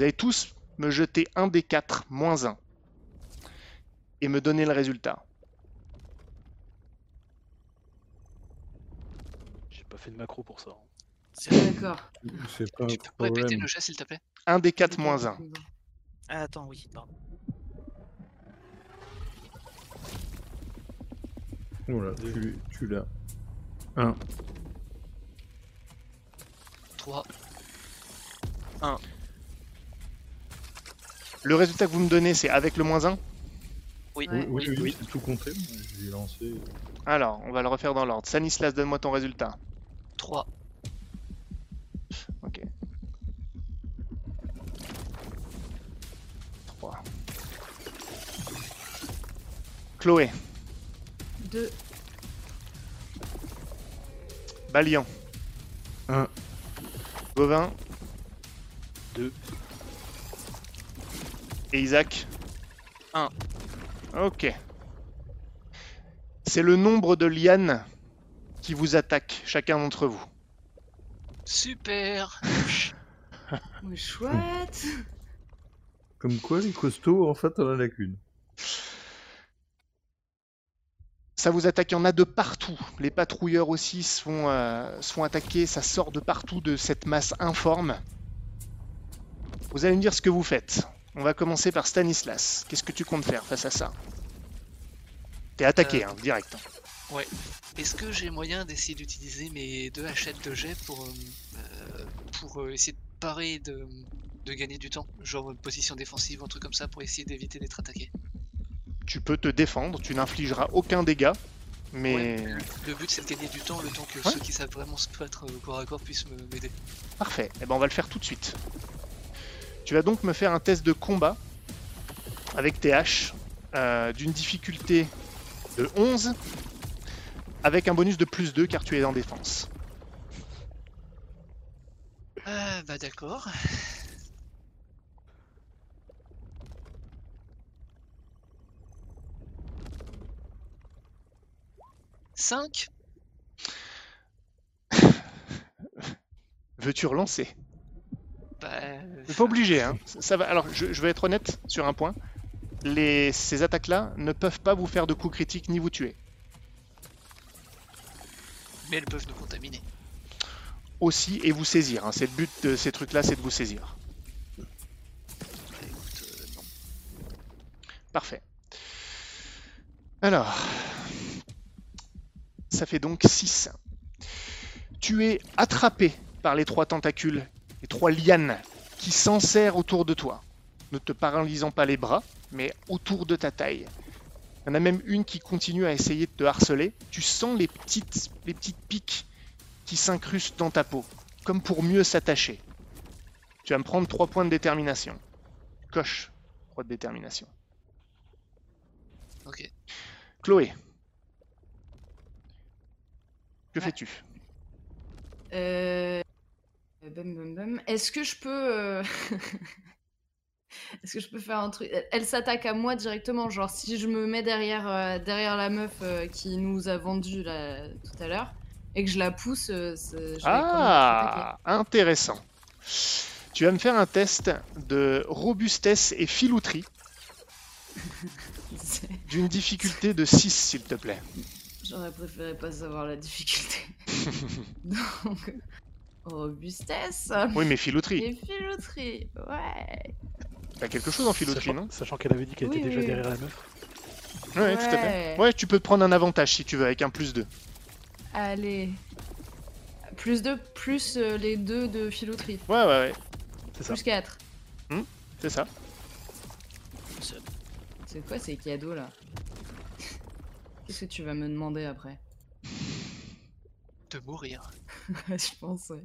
Vous allez tous me jeter un des 4 moins 1 et me donner le résultat. J'ai pas fait de macro pour ça. hein. Ah, D'accord. C'est pas un Tu peux répéter problème. le jet, s'il te plaît? Un des 4 moins 1. Ah, attends, oui, pardon. Voilà, tu, tu l'as. Un. 3. Le résultat que vous me donnez, c'est avec le moins 1 Oui, Ouais. Oui, oui, oui, c'est tout compté. J'ai lancé. Alors, on va le refaire dans l'ordre. Stanislas, donne-moi ton résultat. 3. Ok. 3. Chloé, Deux. Balian. Un. Gauvin. Deux. Et Isaac Un. Ok. C'est le nombre de lianes qui vous attaquent, chacun d'entre vous. Super Mais chouette. Comme quoi, les costauds, en fait, on en a qu'une. Ça vous attaque, il y en a de partout. Les patrouilleurs aussi se font, euh, se font attaquer, ça sort de partout de cette masse informe. Vous allez me dire ce que vous faites. On va commencer par Stanislas. Qu'est-ce que tu comptes faire face à ça? T'es attaqué, Euh, hein, direct. Est-ce que j'ai moyen d'essayer d'utiliser mes deux hachettes de jet pour, euh, euh, pour essayer de parer de, de gagner du temps? Genre une position défensive ou un truc comme ça pour essayer d'éviter d'être attaqué? Tu peux te défendre, tu n'infligeras aucun dégât, mais Ouais, le, le but c'est de gagner du temps, le temps que Ouais. ceux qui savent vraiment se battre corps à corps puissent me- m'aider. parfait. Eh ben, on va le faire tout de suite. Tu vas donc me faire un test de combat avec tes haches euh, d'une difficulté de 11 avec un bonus de plus 2 car tu es en défense. Ah bah d'accord. Cinq Veux-tu relancer? Bah. Pas obligé, hein. Ça ça va. Alors, je, je vais être honnête sur un point. Les, ces attaques-là ne peuvent pas vous faire de coups critiques ni vous tuer. Mais elles peuvent nous contaminer. Aussi, et vous saisir. hein. C'est le but de ces trucs-là, c'est de vous saisir. Bah, écoute, euh, non. Parfait. Alors, ça fait donc 6. Tu es attrapé par les trois tentacules, les trois lianes qui s'enserrent autour de toi, ne te paralysant pas les bras, mais autour de ta taille. Il y en a même une qui continue à essayer de te harceler. Tu sens les petites, les petites piques qui s'incrustent dans ta peau, comme pour mieux s'attacher. Tu vas me prendre 3 points de détermination. Coche 3 de détermination. Ok. Chloé. Que Ouais. fais-tu? Euh... bum, bum, bum. Est-ce que je peux... euh, Est-ce que je peux faire un truc? Elle, s'attaque à moi directement, genre si je me mets derrière, euh, derrière la meuf euh, qui nous a vendu là, tout à l'heure et que je la pousse, euh, je Ah, intéressant. Tu vas me faire un test de robustesse et filouterie d'une difficulté de 6, s'il te plaît. J'aurais préféré pas savoir la difficulté. Donc, robustesse Oui, mais filouterie. et filouterie, ouais. T'as quelque chose en filouterie, Sachant, non sachant qu'elle avait dit qu'elle Oui, était déjà oui. derrière la meuf. ouais, tout à fait. Ouais, tu peux te prendre un avantage si tu veux, avec un plus 2. Allez. Plus 2, plus euh, les deux de filouterie. Ouais, ouais, ouais, C'est ça. Plus 4. c'est ça. C'est quoi ces cadeaux là? Qu'est-ce que tu vas me demander après? De mourir. Je pense, ouais.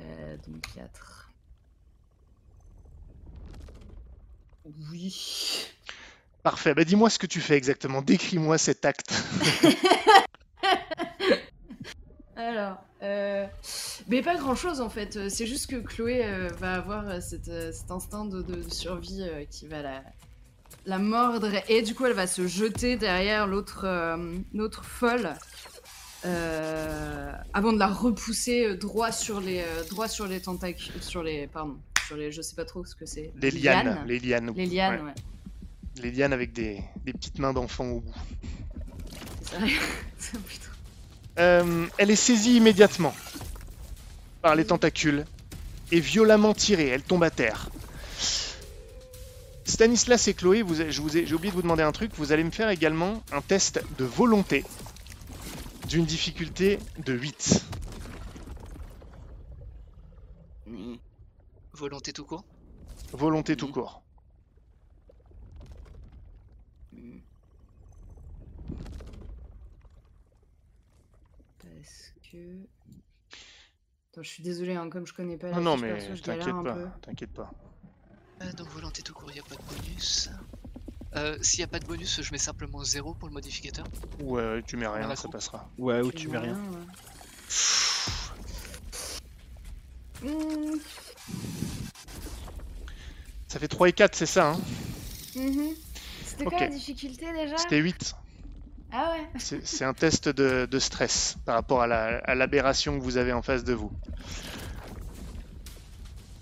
Euh, donc 4. Oui. Parfait. Bah, dis-moi ce que tu fais exactement. Décris-moi cet acte. Alors, euh... mais pas grand chose en fait. C'est juste que Chloé euh, va avoir euh, cette, cet instinct de, de survie euh, qui va la, la mordre et du coup elle va se jeter derrière l'autre l'autre folle euh, avant de la repousser euh, droit sur les euh, droit sur les tentacules sur les pardon sur les. Je sais pas trop ce que c'est. Les lianes. Les lianes. Les lianes, ouais. ouais. Les lianes avec des, des petites mains d'enfant au bout. C'est ça. C'est- putain. Euh, elle est saisie immédiatement par les tentacules et violemment tirée. Elle tombe à terre. Stanislas et Chloé, vous, je vous ai, j'ai oublié de vous demander un truc. Vous allez me faire également un test de volonté d'une difficulté de 8. Volonté tout court. Volonté tout court. Hmm. Parce que. Attends, je suis désolée, hein, comme je connais pas la Non, non, mais t'inquiète pas. T'inquiète pas. Euh, donc volonté tout court, il n'y a pas de bonus. Euh, S'il n'y a pas de bonus, je mets simplement 0 pour le modificateur. Ouais, tu mets rien, ça coupe. passera. Ouais, ou tu mets rien. ouais. Hmm, Ça fait 3 et 4, c'est ça, hein? Mhm. C'était quoi la difficulté déjà? C'était 8. Ah ouais C'est un test de, de stress par rapport à la- à l'aberration que vous avez en face de vous.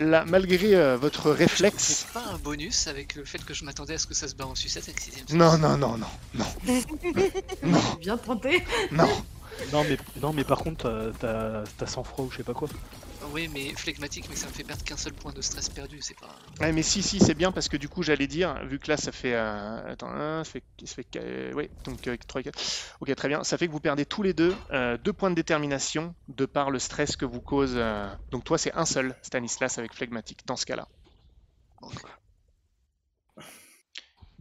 Là, malgré euh, votre réflexe. C'est pas un bonus avec le fait que je m'attendais à ce que ça se barre en sucette avec sixième sens. Non, non, non, non, non, non, Bien tenté non. Non mais, non, mais par contre, t'as- t'as t'as sang-froid ou je sais pas quoi. Oui, mais flegmatique, mais ça me fait perdre qu'un seul point de stress perdu, c'est pas. Ouais, mais si, si, c'est bien parce que du coup, j'allais dire, vu que là, ça fait. euh, attends, un, ça fait. Ça fait euh, ouais, donc 3 et 4. Ok, très bien. Ça fait que vous perdez tous les deux euh, deux points de détermination de par le stress que vous cause. euh, Donc, toi, c'est un seul, Stanislas, avec flegmatique, dans ce cas-là.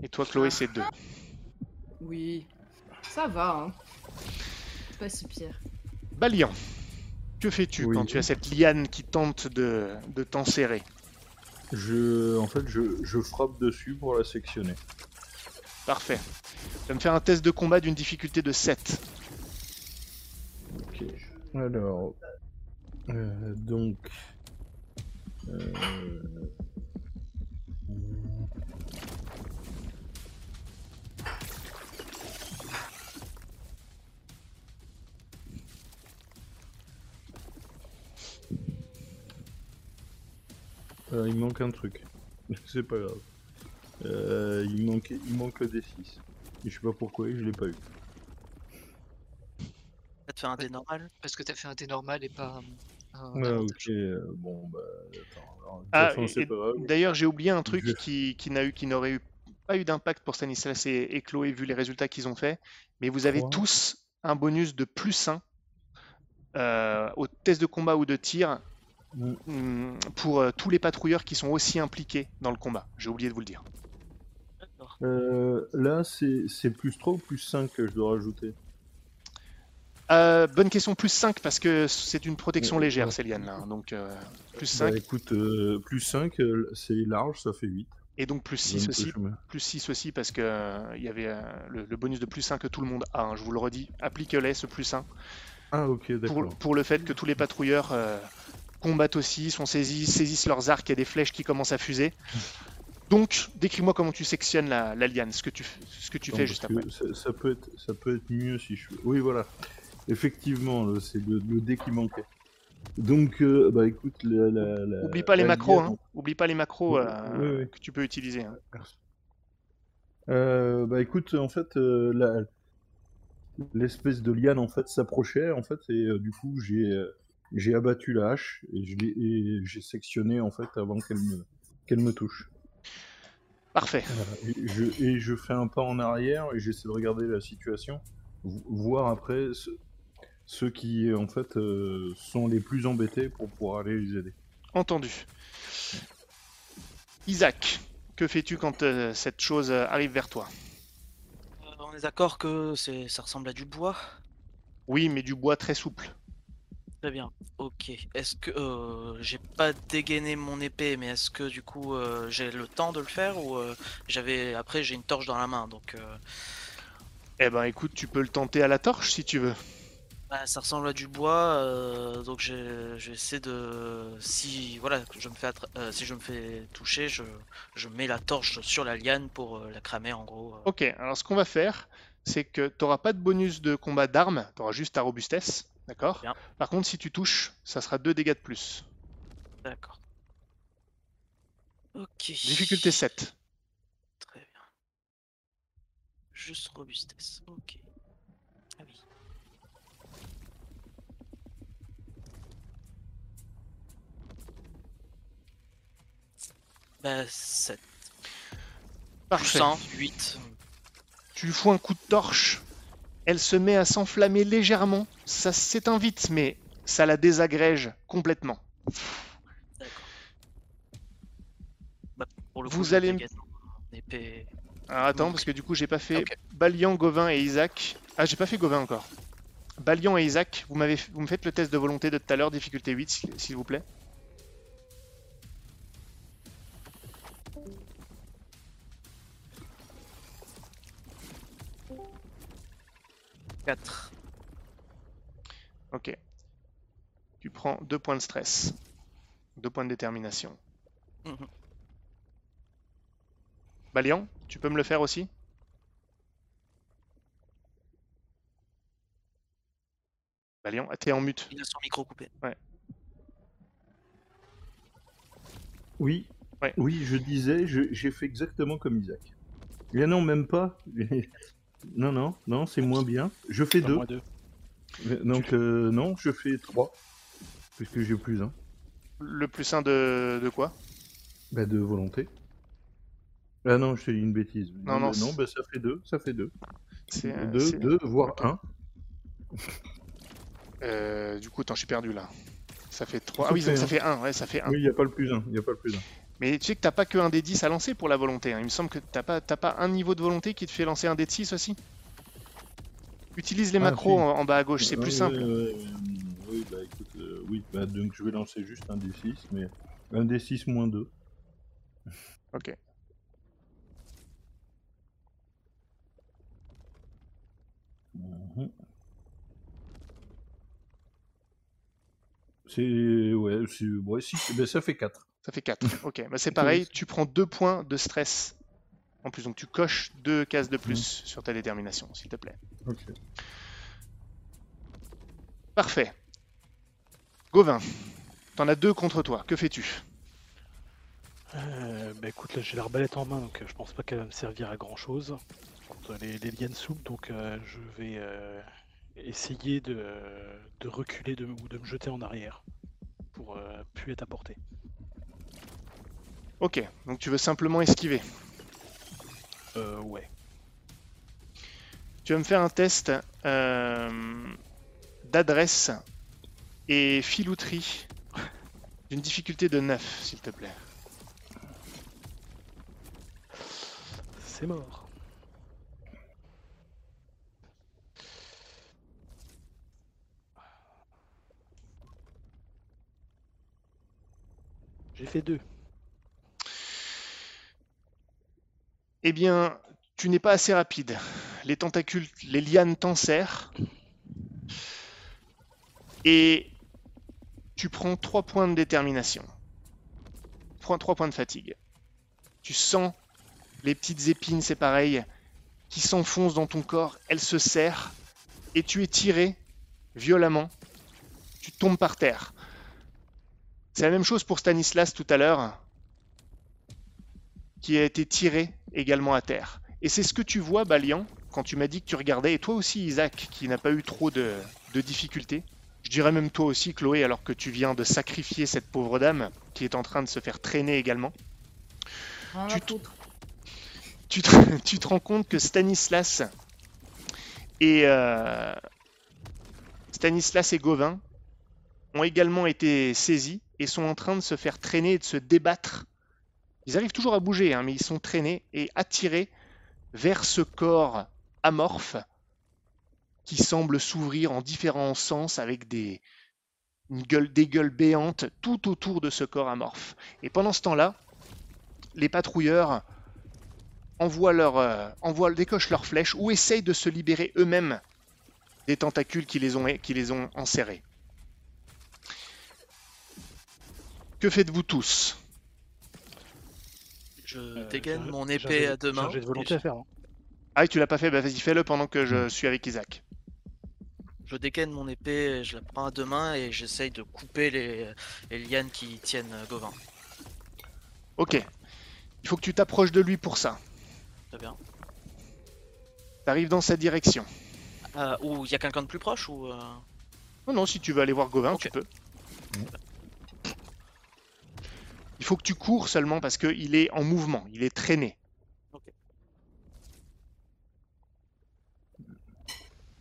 Et toi, Chloé, c'est deux. Oui. Ça va, hein. C'est pas si pire. Balian, que fais-tu Oui. quand tu as cette liane qui tente de, de t'enserrer Je, en fait, je, je frappe dessus pour la sectionner. Parfait. Tu vas me faire un test de combat d'une difficulté de 7. Ok. Alors, euh, donc, euh, euh, il manque un truc. C'est pas grave. Euh, il manque, il manque le D6. Et je sais pas pourquoi, je l'ai pas eu. Ça te fait un dé normal Parce que t'as fait un dé normal et pas un. un Ouais, avantage. ok, euh, bon, bah, attends. alors, Ah. D'ailleurs, j'ai oublié un truc Je- qui, qui n'a eu, qui n'aurait eu, pas eu d'impact pour Stanislas et, et Chloé vu les résultats qu'ils ont fait, mais vous avez tous un bonus de plus 1 euh, au test de combat ou de tir Mm. pour euh, tous les patrouilleurs qui sont aussi impliqués dans le combat. J'ai oublié de vous le dire. Euh, là, c'est plus 3 ou plus 5 que je dois rajouter? Euh, bonne question, plus 5 parce que c'est une protection Ouais, légère, ouais. ces lianes là. hein, donc euh, plus Bah 5 écoute, euh, plus 5, euh, c'est large, ça fait 8. et donc plus 6 Donc, aussi. Plus 6 aussi parce que euh, il y avait euh, le, le bonus de plus 1 que tout le monde a. hein, je vous le redis, appliquez-les ce plus 1 Ah, ok, pour, d'accord. pour le fait que tous les patrouilleurs euh, combattent aussi, sont saisis, saisissent leurs arcs, il y a des flèches qui commencent à fuser. Donc, décris-moi comment tu sectionnes la, la liane, ce que tu, ce que tu fais juste après. Ça, ça peut être, ça peut être mieux si je. Oui, voilà. Effectivement, c'est le, le dé qui manquait. Donc, euh, bah écoute, la, Oublie pas les macros, hein. Oublie pas les macros euh, que tu peux utiliser. hein. Euh, bah écoute, en fait, l'espèce de liane en fait s'approchait en fait et du coup j'ai j'ai abattu la hache et j'ai sectionné en fait avant qu'elle me qu'elle me touche. Parfait. Et, je, et je fais un pas en arrière et j'essaie de regarder la situation, vo- voir après ce- ceux qui en fait euh, sont les plus embêtés pour pouvoir aller les aider. Entendu. Isaac, que fais-tu quand euh, cette chose euh, arrive vers toi? Euh, on est d'accord que c'est, ça ressemble à du bois Oui, mais du bois très souple. Très bien. Ok. Est-ce que euh, j'ai pas dégainé mon épée, mais est-ce que du coup euh, j'ai le temps de le faire ou euh, j'avais après j'ai une torche dans la main donc Eh ben écoute, tu peux le tenter à la torche si tu veux. bah, ça ressemble à du bois donc j'essaie de si voilà je me fais attra- si je me fais toucher je, je mets la torche sur la liane pour la cramer en gros. Ok, alors ce qu'on va faire, c'est que tu n'auras pas de bonus de combat d'armes, tu auras juste ta robustesse, d'accord. Par contre, si tu touches, ça sera 2 dégâts de plus. D'accord. Ok. Difficulté 7. Très bien. Juste robustesse. Ok. Ah oui. Bah 7. Parfait. 100, 8. Tu lui fous un coup de torche. Elle se met à s'enflammer légèrement. Ça s'éteint vite, mais ça la désagrège complètement. D'accord. Bah, pour le Vous allez épée. Alors attends, Donc- parce que du coup, j'ai pas fait Ok. Balian, Gauvin et Isaac. Ah, j'ai pas fait Gauvin encore. Balian et Isaac, vous, m'avez, vous me faites le test de volonté de tout à l'heure, difficulté 8, s'il- s'il vous plaît. Ok. Tu prends 2 points de stress. 2 points de détermination. Mhm. Balian, tu peux me le faire aussi? Balian, ah, t'es en mute. Il a son micro coupé. Oui, Ouais. oui, je disais, j'ai fait exactement comme Isaac. Mais non, même pas. Non, non, non, c'est moins bien. Je fais deux. deux. Donc, euh, non, je fais trois. Puisque j'ai plus un. Le plus 1 de, de quoi? Bah, de volonté. Ah non, je t'ai dit une bêtise. Non, non, bah, non bah, ça fait deux. Ça fait deux. C'est, Deux, deux, voire ok. un. Euh, du coup, attends, je suis perdu là. Ça fait 3. Ça Ah oui, ça fait 1, ouais, ça fait 1. Oui, il n'y a pas le plus un. Il a pas le plus un. Mais tu sais que t'as pas que un des 10 à lancer pour la volonté. hein. Il me semble que t'as pas, t'as pas un niveau de volonté qui te fait lancer un dé de 6 aussi? Utilise les Ah, macros en, en bas à gauche, c'est Ouais, plus ouais, simple. ouais, oui, bah écoute, euh, oui, bah, donc je vais lancer juste un D6, mais un D6 moins 2. Ok. Mhm. C'est. Ouais, c'est. Ouais, si, ben, ça fait 4. Ça fait 4. Ok, bah c'est pareil, tu prends 2 points de stress. En plus, donc tu coches 2 cases de plus sur ta détermination, s'il te plaît. Ok. Parfait. Gauvin, t'en as deux contre toi. Que fais-tu? Euh, bah écoute, là j'ai l'arbalète en main, donc euh, je pense pas qu'elle va me servir à grand chose contre les, les lianes souples, donc euh, je vais euh, essayer de, de reculer de, ou de me jeter en arrière pour euh, plus être à portée. Ok, donc tu veux simplement esquiver. Euh, ouais. Tu vas me faire un test euh, d'adresse et filouterie d'une difficulté de 9, s'il te plaît. C'est mort. J'ai fait deux. Eh bien, tu n'es pas assez rapide. Les tentacules, les lianes t'enserrent. Et tu prends 3 points de détermination. 3, points de fatigue. Tu sens les petites épines, c'est pareil, qui s'enfoncent dans ton corps. Elles se serrent. Et tu es tiré violemment. Tu tombes par terre. C'est la même chose pour Stanislas tout à l'heure qui a été tiré également à terre. Et c'est ce que tu vois, Balian, quand tu m'as dit que tu regardais, et toi aussi, Isaac, qui n'a pas eu trop de, de difficultés. Je dirais même toi aussi, Chloé, alors que tu viens de sacrifier cette pauvre dame, qui est en train de se faire traîner également. Te, tu te rends compte que Stanislas et, euh, Stanislas et Gauvin ont également été saisis et sont en train de se faire traîner et de se débattre ils arrivent toujours à bouger, hein, mais ils sont traînés et attirés vers ce corps amorphe qui semble s'ouvrir en différents sens avec des, gueules béantes tout autour de ce corps amorphe. Et pendant ce temps-là, les patrouilleurs envoient leur, euh, envoient, décochent leurs flèches ou essayent de se libérer eux-mêmes des tentacules qui les ont, qui les ont enserrés. Que faites-vous tous? Je Euh, dégaine j'ai- mon j'ai épée à deux j'ai mains. jet de et volonté je- à faire. hein. Ah, tu l'as pas fait Bah vas-y, fais-le pendant que je suis avec Isaac. Je dégaine mon épée, je la prends à deux mains et j'essaye de couper les, les lianes qui tiennent euh, Gauvin. Ok. Il faut que tu t'approches de lui pour ça. Très bien. T'arrives dans sa direction. Euh, ou il y a quelqu'un de plus proche ou euh, Non, non, si tu veux aller voir Gauvin, tu peux. Il faut que tu cours seulement parce qu'il est en mouvement, il est traîné. Ok.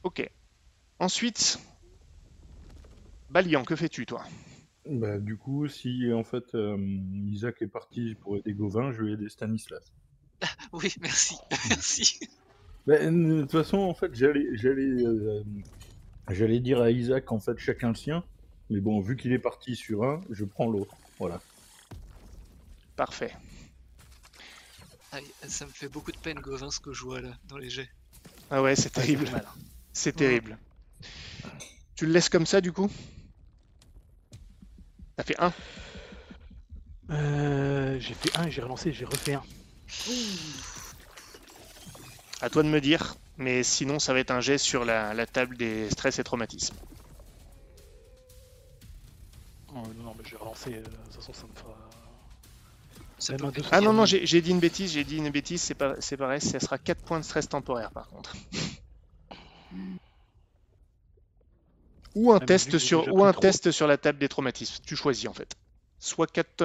Ok. Ensuite, Balian, que fais-tu toi? Bah, du coup, si en fait euh, Isaac est parti pour aider Gauvin, je vais aider Stanislas. Oui, merci. merci. Bah, de toute façon, en fait, j'allais, j'allais, euh, j'allais dire à Isaac, en fait, chacun le sien. Mais bon, vu qu'il est parti sur un, je prends l'autre. Voilà. Parfait. Aïe, ça me fait beaucoup de peine, Gauvin, ce que je vois là, dans les jets. Ah ouais, c'est terrible. mal. C'est terrible. Tu le laisses comme ça du coup? Ça fait un? Euh, j'ai fait un et j'ai relancé, j'ai refait un. À toi de me dire. Mais sinon, ça va être un jet sur la, la table des stress et traumatismes. Oh, non, non, mais je vais relancer, euh, de toute façon ça me fera... Ça peut Ah non, non, j'ai dit une bêtise, j'ai dit une bêtise, c'est pas, c'est pareil, ça sera 4 points de stress temporaire par contre. Ou un mais test sur déjà ou pris un trop- test sur la table des traumatismes. Tu choisis en fait. Soit 4,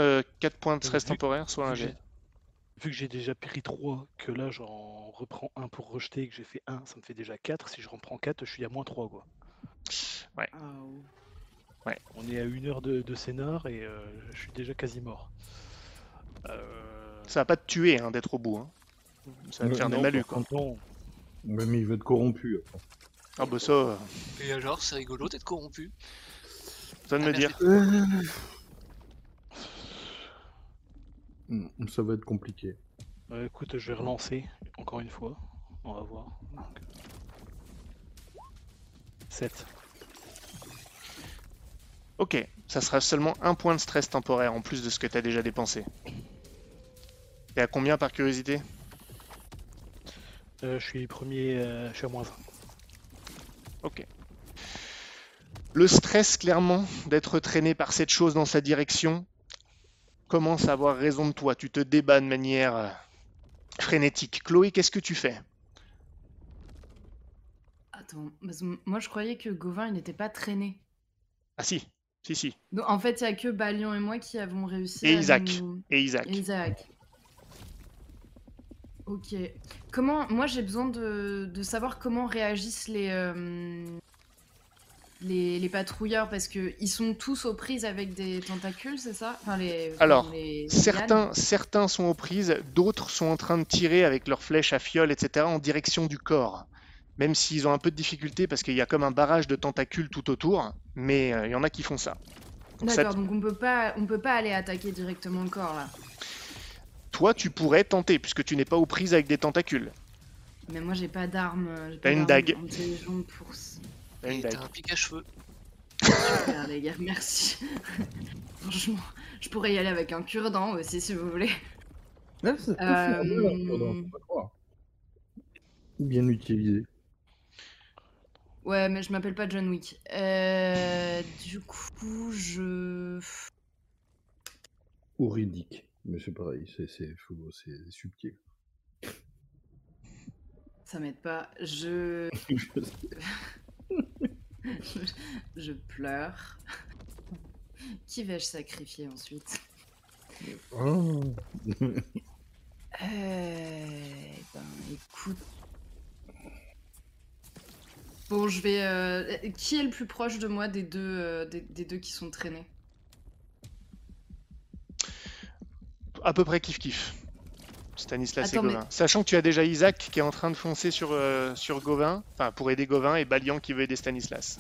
points de Mais stress vu- temporaire, soit un vu que jet. j'ai- Vu que j'ai déjà pris 3, que là j'en reprends un pour rejeter et que j'ai fait 1, ça me fait déjà 4. Si je reprends 4, je suis à moins 3 quoi. Ah, On est à une heure de, de scénar et euh, je suis déjà quasi mort. Euh, Ça va pas te tuer hein, d'être au bout. hein. Ça va te faire des malus quoi. Ouais, mais il va être corrompu. après. Ah bah ça, euh, Et alors, c'est rigolo d'être corrompu. ça de me Ah, dire. Hmm, Ça va être compliqué. euh, écoute, je vais relancer encore une fois. On va voir. 7. Ok, ça sera seulement un point de stress temporaire en plus de ce que tu as déjà dépensé. T'es à combien par curiosité je suis premier, euh, je suis à moins 1. Ok. Le stress, clairement, d'être traîné par cette chose dans sa direction, commence à avoir raison de toi. Tu te débats de manière euh, frénétique. Chloé, qu'est-ce que tu fais? Attends, parce que moi je croyais que Gauvin il n'était pas traîné. Ah si, si, si. Donc en fait, il y a que Balion et moi qui avons réussi Et à Isaac. nous- Et Isaac. Et Isaac. Ok. Comment Moi j'ai besoin de, de savoir comment réagissent les, euh, les, les patrouilleurs parce que ils sont tous aux prises avec des tentacules, c'est ça? Enfin, les, Alors, les Certains, certains sont aux prises, d'autres sont en train de tirer avec leurs flèches à fiole, etc., en direction du corps. Même s'ils ont un peu de difficulté parce qu'il y a comme un barrage de tentacules tout autour, mais euh, il y en a qui font ça, D'accord, donc on peut pas on peut pas aller attaquer directement le corps là. Toi, tu pourrais tenter puisque tu n'es pas aux prises avec des tentacules. Mais moi j'ai pas d'arme. euh, j'ai T'as pas une dague. pour. T'as une dague. t'as un pic à cheveux. Super les gars, merci. Franchement, je pourrais y aller avec un cure-dent aussi si vous voulez. Euh. Bien utilisé. Ouais, mais je m'appelle pas John Wick. Euh, du coup, je. Ou. Mais c'est pareil, c'est, subtil. Ça m'aide pas. Je. Je pleure. Qui vais-je sacrifier ensuite? Oh. Euh. Ben, écoute. Bon, je vais. euh, Qui est le plus proche de moi des deux, euh, des, des deux qui sont traînés? À peu près kiff kiff. Stanislas et mais- Gauvin. Sachant que tu as déjà Isaac qui est en train de foncer sur, euh, sur Gauvin, enfin pour aider Gauvin, et Balian qui veut aider Stanislas.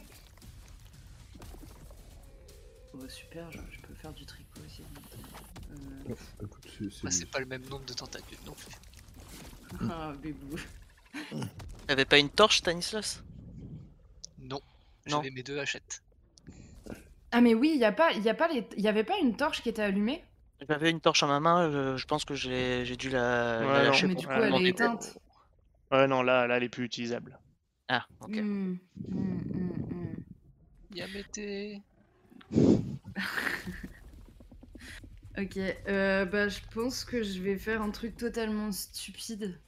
Oh, super, je, je peux faire du tricot aussi. Euh, c'est, Bah, pas le même nombre de tentacules non plus. Ah, bébou. T'avais pas une torche, Stanislas? Non. J'avais mes deux hachettes. Ah, mais oui, il y a pas, y a pas les... y avait pas une torche qui était allumée? J'avais une torche à ma main, je, je pense que j'ai j'ai dû la, la Ouais, non. lâcher. Mais pour du coup, elle est éteinte. Ouais, non, là, là, elle est plus utilisable. Ah, ok. Hmm, hmm, hmm, hmm. Yamete Ok, euh, bah je pense que je vais faire un truc totalement stupide.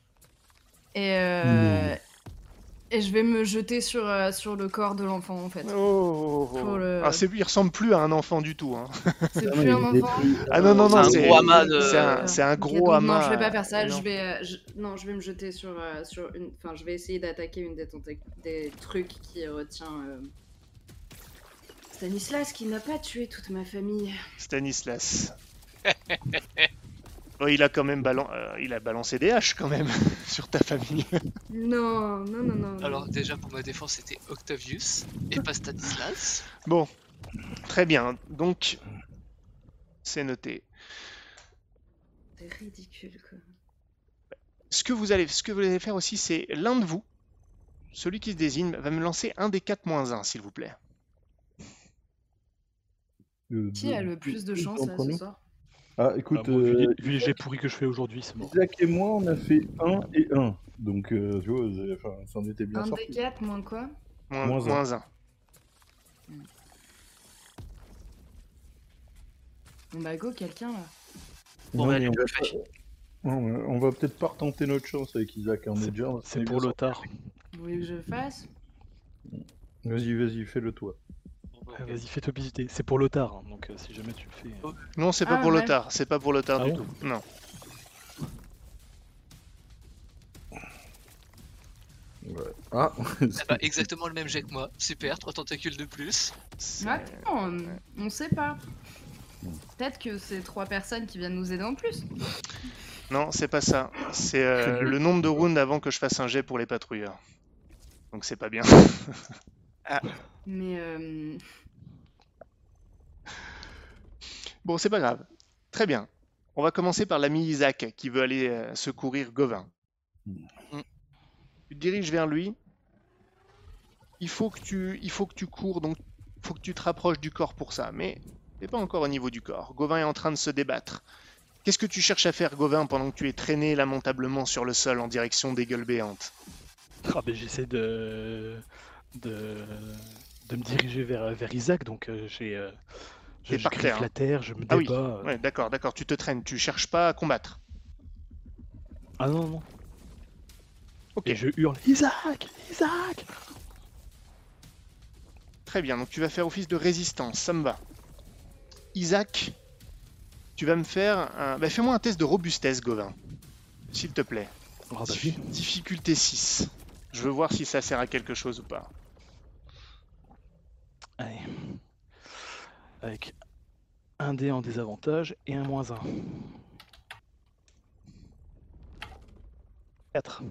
Et, euh, et je vais me jeter sur, euh, sur le corps de l'enfant en fait. Oh, Pour le- Ah, c'est- il ressemble plus à un enfant du tout. hein. C'est Ah, plus un enfant. Ah non, non, non, C'est un gros amas de- c'est un, c'est un Ok, gros donc amas. Non, je vais pas faire ça. Je vais, euh, je- non, je vais me jeter sur, euh, sur une. Enfin, je vais essayer d'attaquer une des, trucs qui retient euh, Stanislas, qui n'a pas tué toute ma famille. Stanislas. Oh, il a quand même balan- euh, il a balancé des haches quand même sur ta famille. Non, non, non, non. Alors déjà pour ma défense c'était Octavius et pas Stanislas. Bon, très bien. Donc, c'est noté. c'est ridicule quoi. Ce que vous allez, ce que vous allez faire aussi, c'est l'un de vous, celui qui se désigne, va me lancer un des 4 moins 1, s'il vous plaît. Euh, Qui a le plus de chance là ce soir? Ah, Ah, écoute, moi, vu, euh, les, vu les jets pourris que je fais aujourd'hui, c'est mort. Isaac et moi, on a fait 1 et 1. Donc, euh, tu vois, enfin, ça en était bien Un des sorti. quatre moins quoi Moins, Moins un. moins 1. Bon bah go quelqu'un là. Bon, Non, bah, mais on va le on va- peut-être pas retenter notre chance avec Isaac. On est déjà. on C'est est pour bien l'otard. Vous voulez que je le fasse. Vas-y, vas-y, fais-le toi. Ah, Vas-y, fais-toi visiter. C'est pour l'otard, hein, donc euh, si jamais tu le fais. euh, Non, c'est pas Ah, pour ouais. l'otard. C'est pas pour l'otard Ah du bon tout. Non. Ah, Ah bah, exactement le même jet que moi. Super, trois tentacules de plus. C'est- Attends, on, on sait pas. Peut-être que c'est trois personnes qui viennent nous aider en plus. Non, c'est pas ça. C'est euh, le nombre de rounds avant que je fasse un jet pour les patrouilleurs. Donc c'est pas bien. Mais euh, Bon, c'est pas grave. Très bien. On va commencer par l'ami Isaac qui veut aller euh, secourir Gauvin. Mm. Tu te diriges vers lui. Il faut que tu, il faut que tu cours, donc il faut que tu te rapproches du corps pour ça. Mais t'es pas encore au niveau du corps. Gauvin est en train de se débattre. Qu'est-ce que tu cherches à faire, Gauvin, pendant que tu es traîné lamentablement sur le sol en direction des gueules béantes? Ah, ben, j'essaie de... de de me diriger vers, vers Isaac, donc euh, j'ai euh, je, je par griffe terre, hein. la terre, je me Ah oui, débat. euh. Ouais, d'accord, d'accord. Tu te traînes. Tu cherches pas à combattre. Ah non, non. Ok. Et je hurle Isaac Isaac Très bien, donc tu vas faire office de résistance, ça me va. Isaac, tu vas me faire un... bah, fais-moi un test de robustesse, Gauvin. S'il te plaît. Ah, bah, Diffi- Difficulté 6. Je veux voir si ça sert à quelque chose ou pas. Avec un dé en désavantage et un moins 1. 4.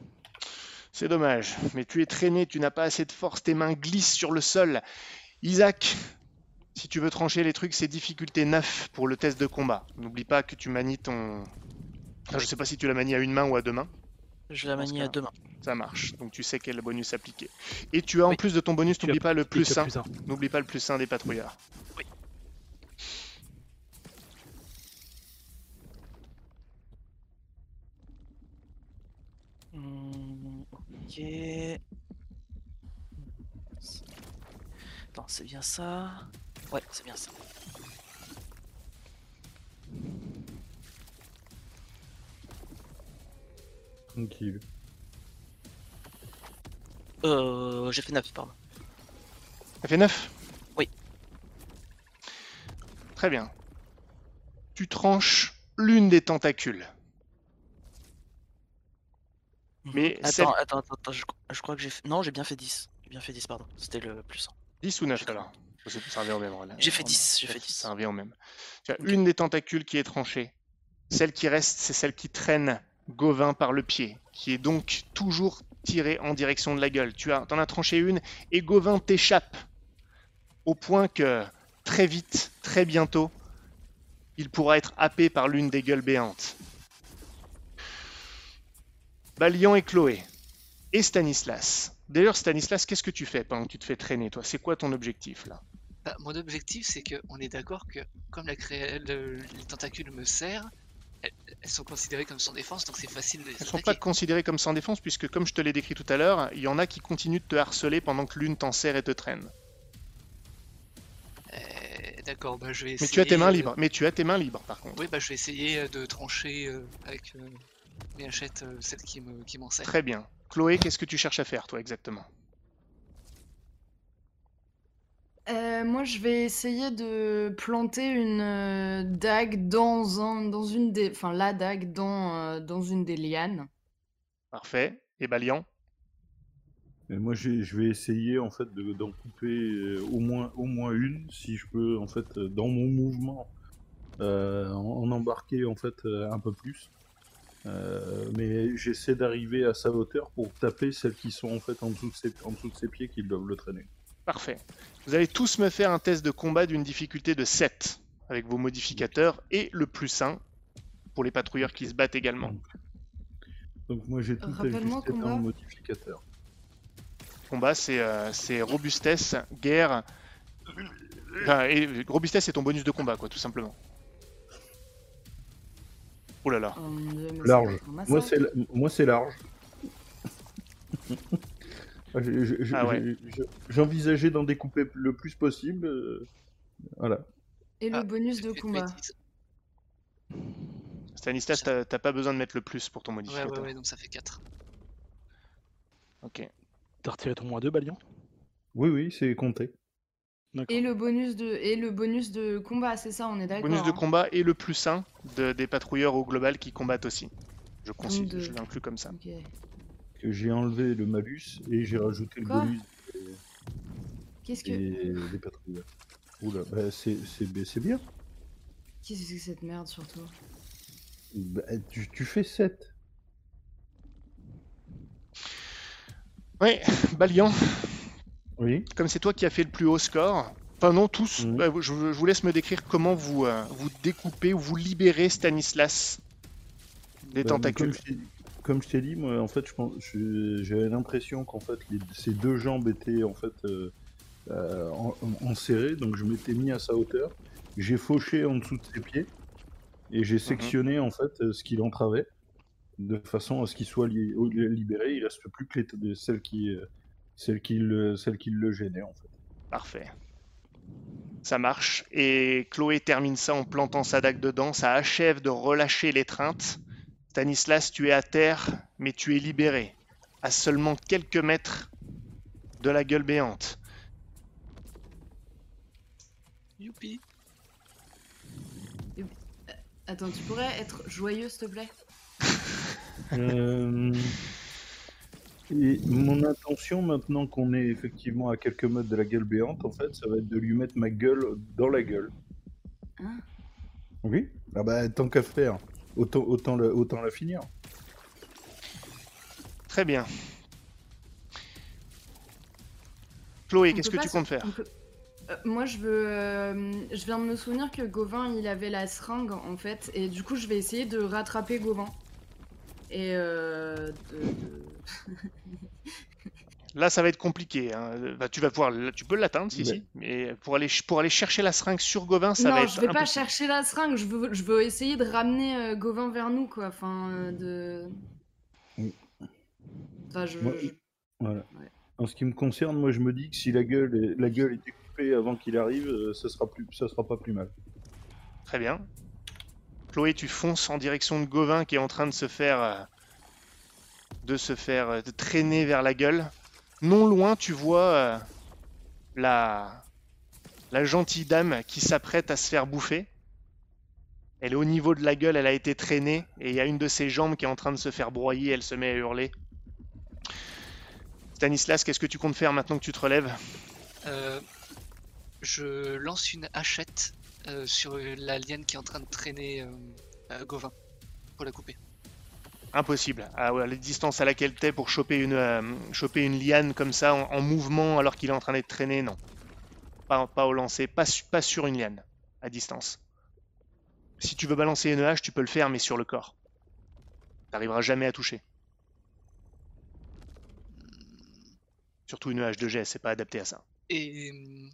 C'est dommage, mais tu es traîné, tu n'as pas assez de force, tes mains glissent sur le sol. Isaac, si tu veux trancher les trucs, c'est difficulté 9 pour le test de combat. N'oublie pas que tu manies ton... Enfin, je sais pas si tu la manies à une main ou à deux mains. Je la manie à deux mains. Ça marche, donc tu sais quel bonus appliquer. Et tu as en Oui. plus de ton bonus, Tu n'oublie as- pas le plus tu as 1. plus un. N'oublie pas le plus 1 des patrouilleurs. Ok. Attends, c'est bien ça Ouais, c'est bien ça. tranquille. Euh, j'ai fait 9, pardon. Ça fait 9 Oui. Très bien. Tu tranches l'une des tentacules. Mais attends, celle- attends, attends, attends, je, je crois que j'ai fait... Non, j'ai bien fait 10. J'ai bien fait 10, pardon. C'était le plus 1. 10 ou 9 J'ai alors Ça revient au même. J'ai fait On- 10, j'ai fait 10. Ça revient au même. Tu as Ok. une des tentacules qui est tranchée. Celle qui reste, c'est celle qui traîne Gauvin par le pied, qui est donc toujours tirée en direction de la gueule. Tu as, en as tranché une et Gauvin t'échappe au point que très vite, très bientôt, il pourra être happé par l'une des gueules béantes. Balian et Chloé. Et Stanislas. D'ailleurs, Stanislas, qu'est-ce que tu fais pendant que tu te fais traîner, toi? C'est quoi ton objectif, là? Bah, mon objectif, c'est qu'on est d'accord que comme la cré... le- les tentacules me serrent, elles, elles sont considérées comme sans défense, donc c'est facile de les Elles ne sont pas considérées comme sans défense, puisque, comme je te l'ai décrit tout à l'heure, il y en a qui continuent de te harceler pendant que l'une t'en serre et te traîne. Euh, D'accord, bah je vais Mais essayer. tu as tes mains euh, libres. Mais tu as tes mains libres par contre. Oui, bah je vais essayer euh, de trancher euh, avec euh, euh, celle qui me. Très bien. Chloé, qu'est-ce que tu cherches à faire toi exactement? Euh, moi, je vais essayer de planter une euh, dague dans un, dans une des, enfin la dague dans euh, dans une des lianes. Parfait. Et Balian Et moi, j'ai- je vais essayer en fait de- d'en couper euh, au moins au moins une, si je peux en fait euh, dans mon mouvement euh, en, en embarquer en fait euh, un peu plus. Euh, mais j'essaie d'arriver à sa hauteur pour taper celles qui sont en fait en dessous de ses, en dessous de ses pieds qui doivent le traîner. Parfait. Vous allez tous me faire un test de combat d'une difficulté de 7 avec vos modificateurs et le plus 1 pour les patrouilleurs qui se battent également. Donc moi j'ai tout ajusté dans le modificateur. Combat, c'est euh, c'est robustesse, guerre. Enfin, et robustesse, c'est ton bonus de combat, quoi, tout simplement. Oh là là. Oh Large. Moi c'est moi c'est large. Ah, Ah J'envisageais d'en découper le plus possible. euh, Voilà. Et le Ah, bonus de bêtise. Stanislas, t'as pas besoin de mettre le plus pour ton Ouais, modificateur. ouais, ouais, donc ça fait 4. Ok. T'as retiré ton moins 2, Balian? Oui oui c'est compté. Et le bonus de et le bonus de combat, c'est ça, on est d'accord. Bonus de hein. combat et le plus 1 de, des patrouilleurs au global qui combattent aussi. Je considère, je l'inclus comme ça. Ok. Que j'ai enlevé le malus et j'ai rajouté le bonus Qu'est-ce que et les patrouilleurs. Oula, bah, c'est c'est- bah, c'est bien. qu'est-ce que c'est que cette merde surtout? Bah, tu, tu fais 7. Ouais, Balian, Oui. comme c'est toi qui as fait le plus haut score, enfin non, tous, Mhm. bah, je, je vous laisse me décrire comment vous, euh, vous découpez ou vous libérez Stanislas des Bah, tentacules. Comme je t'ai- dit, moi, en fait, j'avais l'impression qu'en fait, les- ces deux jambes étaient en fait euh, euh, en- en- enserrées, donc je m'étais mis à sa hauteur. J'ai fauché en dessous de ses pieds et j'ai sectionné en fait ce qu'il entravait de façon à ce qu'il soit li- libéré. Il reste plus que les celles qui, euh, celles qui, le, celles qui le gênaient en fait. Parfait. Ça marche. Et Chloé termine ça en plantant sa dague dedans. Ça achève de relâcher l'étreinte. Stanislas, tu es à terre, mais tu es libéré. À seulement quelques mètres de la gueule béante. Youpi. Attends, tu pourrais être joyeux, s'il te plaît? Euh, Et mon intention, maintenant qu'on est effectivement à quelques mètres de la gueule béante, en fait, ça va être de lui mettre ma gueule dans la gueule. Hein Oui Ah bah, tant qu'à faire, autant, autant, la, autant la finir. Très bien. Chloé, qu'est-ce que tu comptes faire peut- Euh, Moi, je veux. euh, je viens de me souvenir que Gauvin, il avait la seringue en fait, et du coup, je vais essayer de rattraper Gauvin. Et euh, de- de- Là, ça va être compliqué. hein. Bah, tu vas pouvoir, tu peux l'atteindre, si, Ouais. si. Mais pour aller, pour aller chercher la seringue sur Gauvin, ça non, va être je vais pas chercher la seringue. Je veux, je veux essayer de ramener euh, Gauvin vers nous, quoi. Enfin, euh, de. Enfin, je. Moi, je- Voilà. Ouais. En ce qui me concerne, moi, je me dis que si la gueule est, la gueule est découpée avant qu'il arrive, euh, ça sera plus, ça sera pas plus mal. Très bien. Chloé, tu fonces en direction de Gauvin qui est en train de se faire, euh, de se faire euh, traîner vers la gueule. Non loin, tu vois euh, la, gentille dame qui s'apprête à se faire bouffer. Elle est au niveau de la gueule, elle a été traînée et il y a une de ses jambes qui est en train de se faire broyer. Elle se met à hurler. Stanislas, qu'est-ce que tu comptes faire maintenant que tu te relèves? Euh, je lance une hachette sur la liane qui est en train de traîner Gauvin pour la couper. Impossible. À ouais, la distance à laquelle t'es pour choper une, euh, choper une liane comme ça en, en mouvement alors qu'il est en train d'être traîné, non. Pas, pas au lancer, pas, su- pas sur une liane, à distance. Si tu veux balancer une hache, tu peux le faire, mais sur le corps. T'arriveras jamais à toucher. Surtout une hache de jet, c'est pas adapté à ça. Et hum,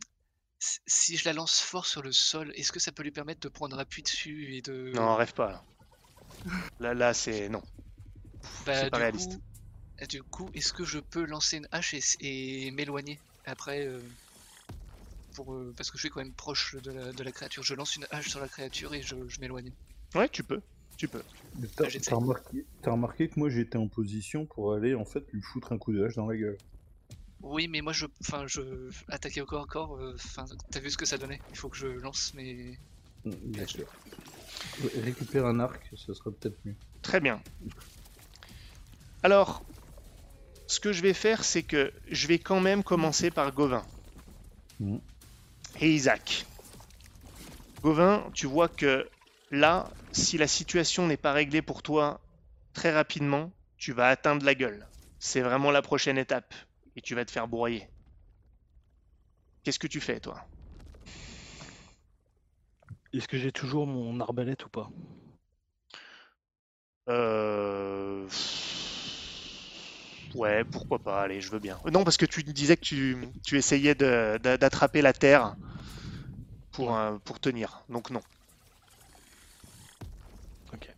si- si je la lance fort sur le sol, est-ce que ça peut lui permettre de prendre appui dessus et de. Non, rêve pas. Là, là, là, c'est non. Bah, c'est pas du réaliste. coup- du coup, est-ce que je peux lancer une hache et, m'éloigner après euh, pour, euh, parce que je suis quand même proche de la, de la créature. Je lance une hache sur la créature et je, je m'éloigne. Ouais, tu peux. Tu peux. Mais T'as Ah, remarqué, t'as remarqué que moi j'étais en position pour aller en fait lui foutre un coup de hache dans la gueule. Oui, mais moi je, enfin, je attaquer au corps à corps. euh, Enfin, t'as vu ce que ça donnait Il faut que je lance mes. Bien sûr. Récupère un arc, ça sera peut-être mieux. Très bien. Alors, ce que je vais faire, c'est que je vais quand même commencer par Gauvin Mhm. et Isaac. Gauvin, tu vois que là, si la situation n'est pas réglée pour toi très rapidement, tu vas atteindre la gueule. C'est vraiment la prochaine étape et tu vas te faire broyer. Qu'est-ce que tu fais, toi? Est-ce que j'ai toujours mon arbalète ou pas? Euh... Ouais, pourquoi pas, allez, je veux bien. Non, parce que tu disais que tu, tu essayais d'attraper la terre pour, euh, pour tenir, donc non. Ok.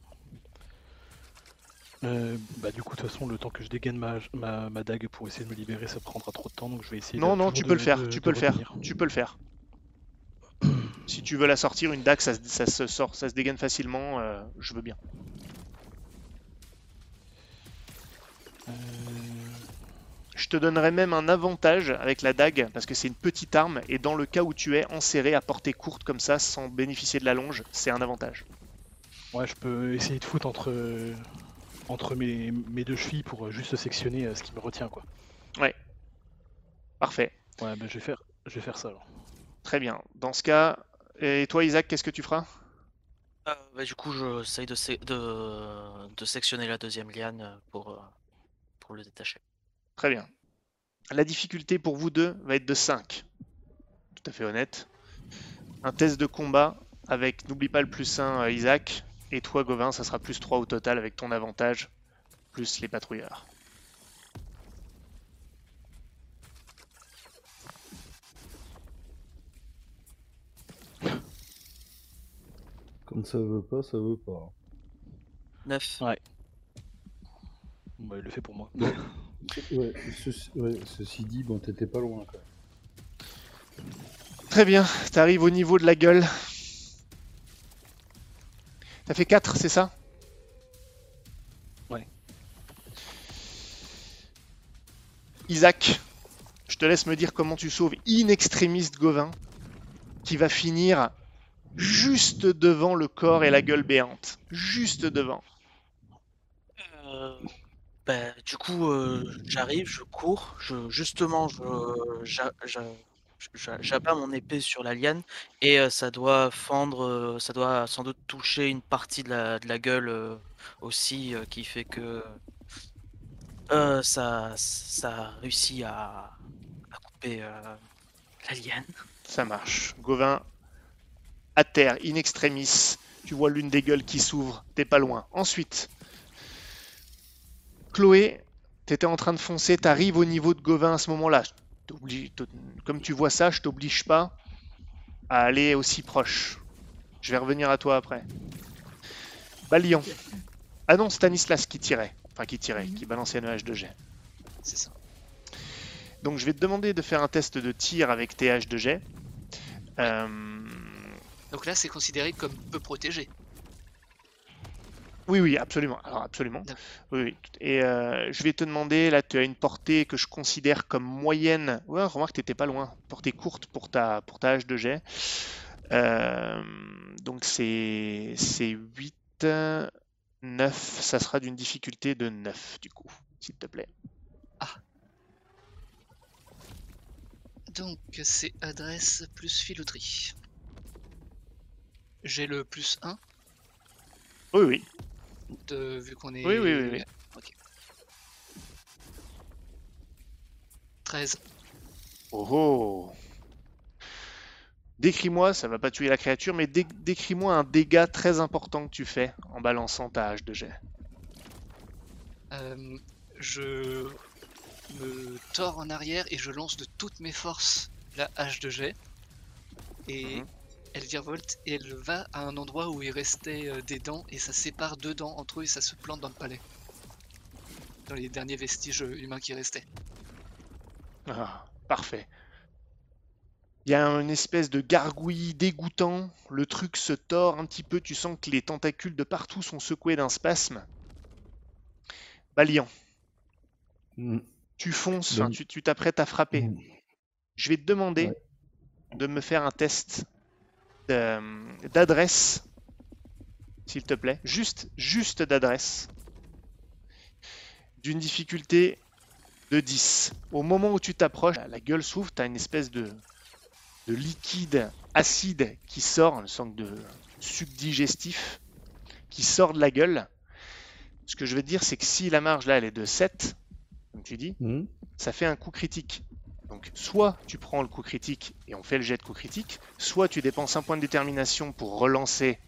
Euh, bah du coup de toute façon le temps que je dégaine ma, ma, ma dague pour essayer de me libérer ça prendra trop de temps donc je vais essayer Non, non, tu de- peux le faire, de- tu peux le faire, tu peux le faire. Si tu veux la sortir, une dague, ça, se- ça se sort, ça se dégaine facilement, euh, je veux bien. Euh, Je te donnerai même un avantage avec la dague, parce que c'est une petite arme, et dans le cas où tu es enserré à portée courte comme ça, sans bénéficier de la longe, c'est un avantage. Ouais je peux essayer de foutre entre, entre mes, mes deux chevilles pour euh, juste sectionner euh, ce qui me retient quoi. Parfait. Ouais bah je vais faire, je vais faire ça alors. Très bien. Dans ce cas, et toi Isaac, qu'est-ce que tu feras? Euh, bah, du coup, j'essaye de, de, de sectionner la deuxième liane euh, pour, euh, pour le détacher. Très bien. La difficulté pour vous deux va être de 5. Tout à fait honnête. Un test de combat avec, n'oublie pas le plus 1 Isaac, et toi Gauvin, ça sera plus 3 au total avec ton avantage, plus les patrouilleurs. Comme ça veut pas, ça veut pas. 9. Bon, bah, il le fait pour moi. Ouais, ceci, ouais, ceci dit, bon, t'étais pas loin quand même. Très bien, t'arrives au niveau de la gueule. T'as fait 4, c'est ça? Ouais. Isaac, je te laisse me dire comment tu sauves in extremis Gauvin, qui va finir juste devant le corps et la gueule béante. Juste devant. Euh, bah, du coup, euh, j'arrive, je cours, justement, j'a- j'abats mon épée sur la liane et euh, ça doit fendre, euh, ça doit sans doute toucher une partie de la, gueule euh, aussi, euh, qui fait que euh, ça, réussit à, à couper euh, la liane. Ça marche. Gauvin, à terre, in extremis. Tu vois l'une des gueules qui s'ouvre. T'es pas loin. Ensuite, Chloé, t'étais en train de foncer. T'arrives au niveau de Gauvin à ce moment-là. Comme tu vois ça, je t'oblige pas à aller aussi proche. Je vais revenir à toi après. Balian. Ah non, Stanislas qui tirait. Enfin, qui tirait, qui balançait un nuage de jet. C'est ça. Donc je vais te demander de faire un test de tir avec tes haches de jet. Euh, Donc là, c'est considéré comme peu protégé. Oui, oui, absolument. Alors, absolument. Oui, oui. Et euh, je vais te demander, là, tu as une portée que je considère comme moyenne. Ouais, remarque, t'étais pas loin. Portée courte pour ta, pour ta hache de jet. Euh, donc, c'est c'est 8, 9. Ça sera d'une difficulté de 9, du coup, s'il te plaît. Donc c'est adresse plus filouterie. J'ai le plus 1 Oui, oui. De, vu qu'on est. Oui, oui, oui, oui. Ok. 13. Oh oh Décris-moi, ça va pas tuer la créature, mais dé- décris-moi un dégât très important que tu fais en balançant ta hache de jet. Euh, je me tords en arrière et je lance de toutes mes forces la hache de jet. Et Mhm. Elle virevolte et elle va à un endroit où il restait euh, des dents et ça sépare deux dents entre eux et ça se plante dans le palais. Dans les derniers vestiges euh, humains qui restaient. Ah, parfait. Il y a une espèce de gargouillis dégoûtant. Le truc se tord un petit peu. Tu sens que les tentacules de partout sont secoués d'un spasme. Balian, Mm. tu fonces, Donc- tu t'apprêtes à frapper. Mm. Je vais te demander Ouais. de me faire un test d'adresse, s'il te plaît. Juste, juste d'adresse. D'une difficulté de 10. Au moment où tu t'approches, la, gueule s'ouvre, tu as une espèce de, de liquide acide qui sort, une sorte de suc digestif qui sort de la gueule. Ce que je veux te dire, c'est que si la marge là, elle est de 7, comme tu dis, Mm. ça fait un coup critique. Donc soit tu prends le coup critique et on fait le jet de coup critique, soit tu dépenses un point de détermination pour relancer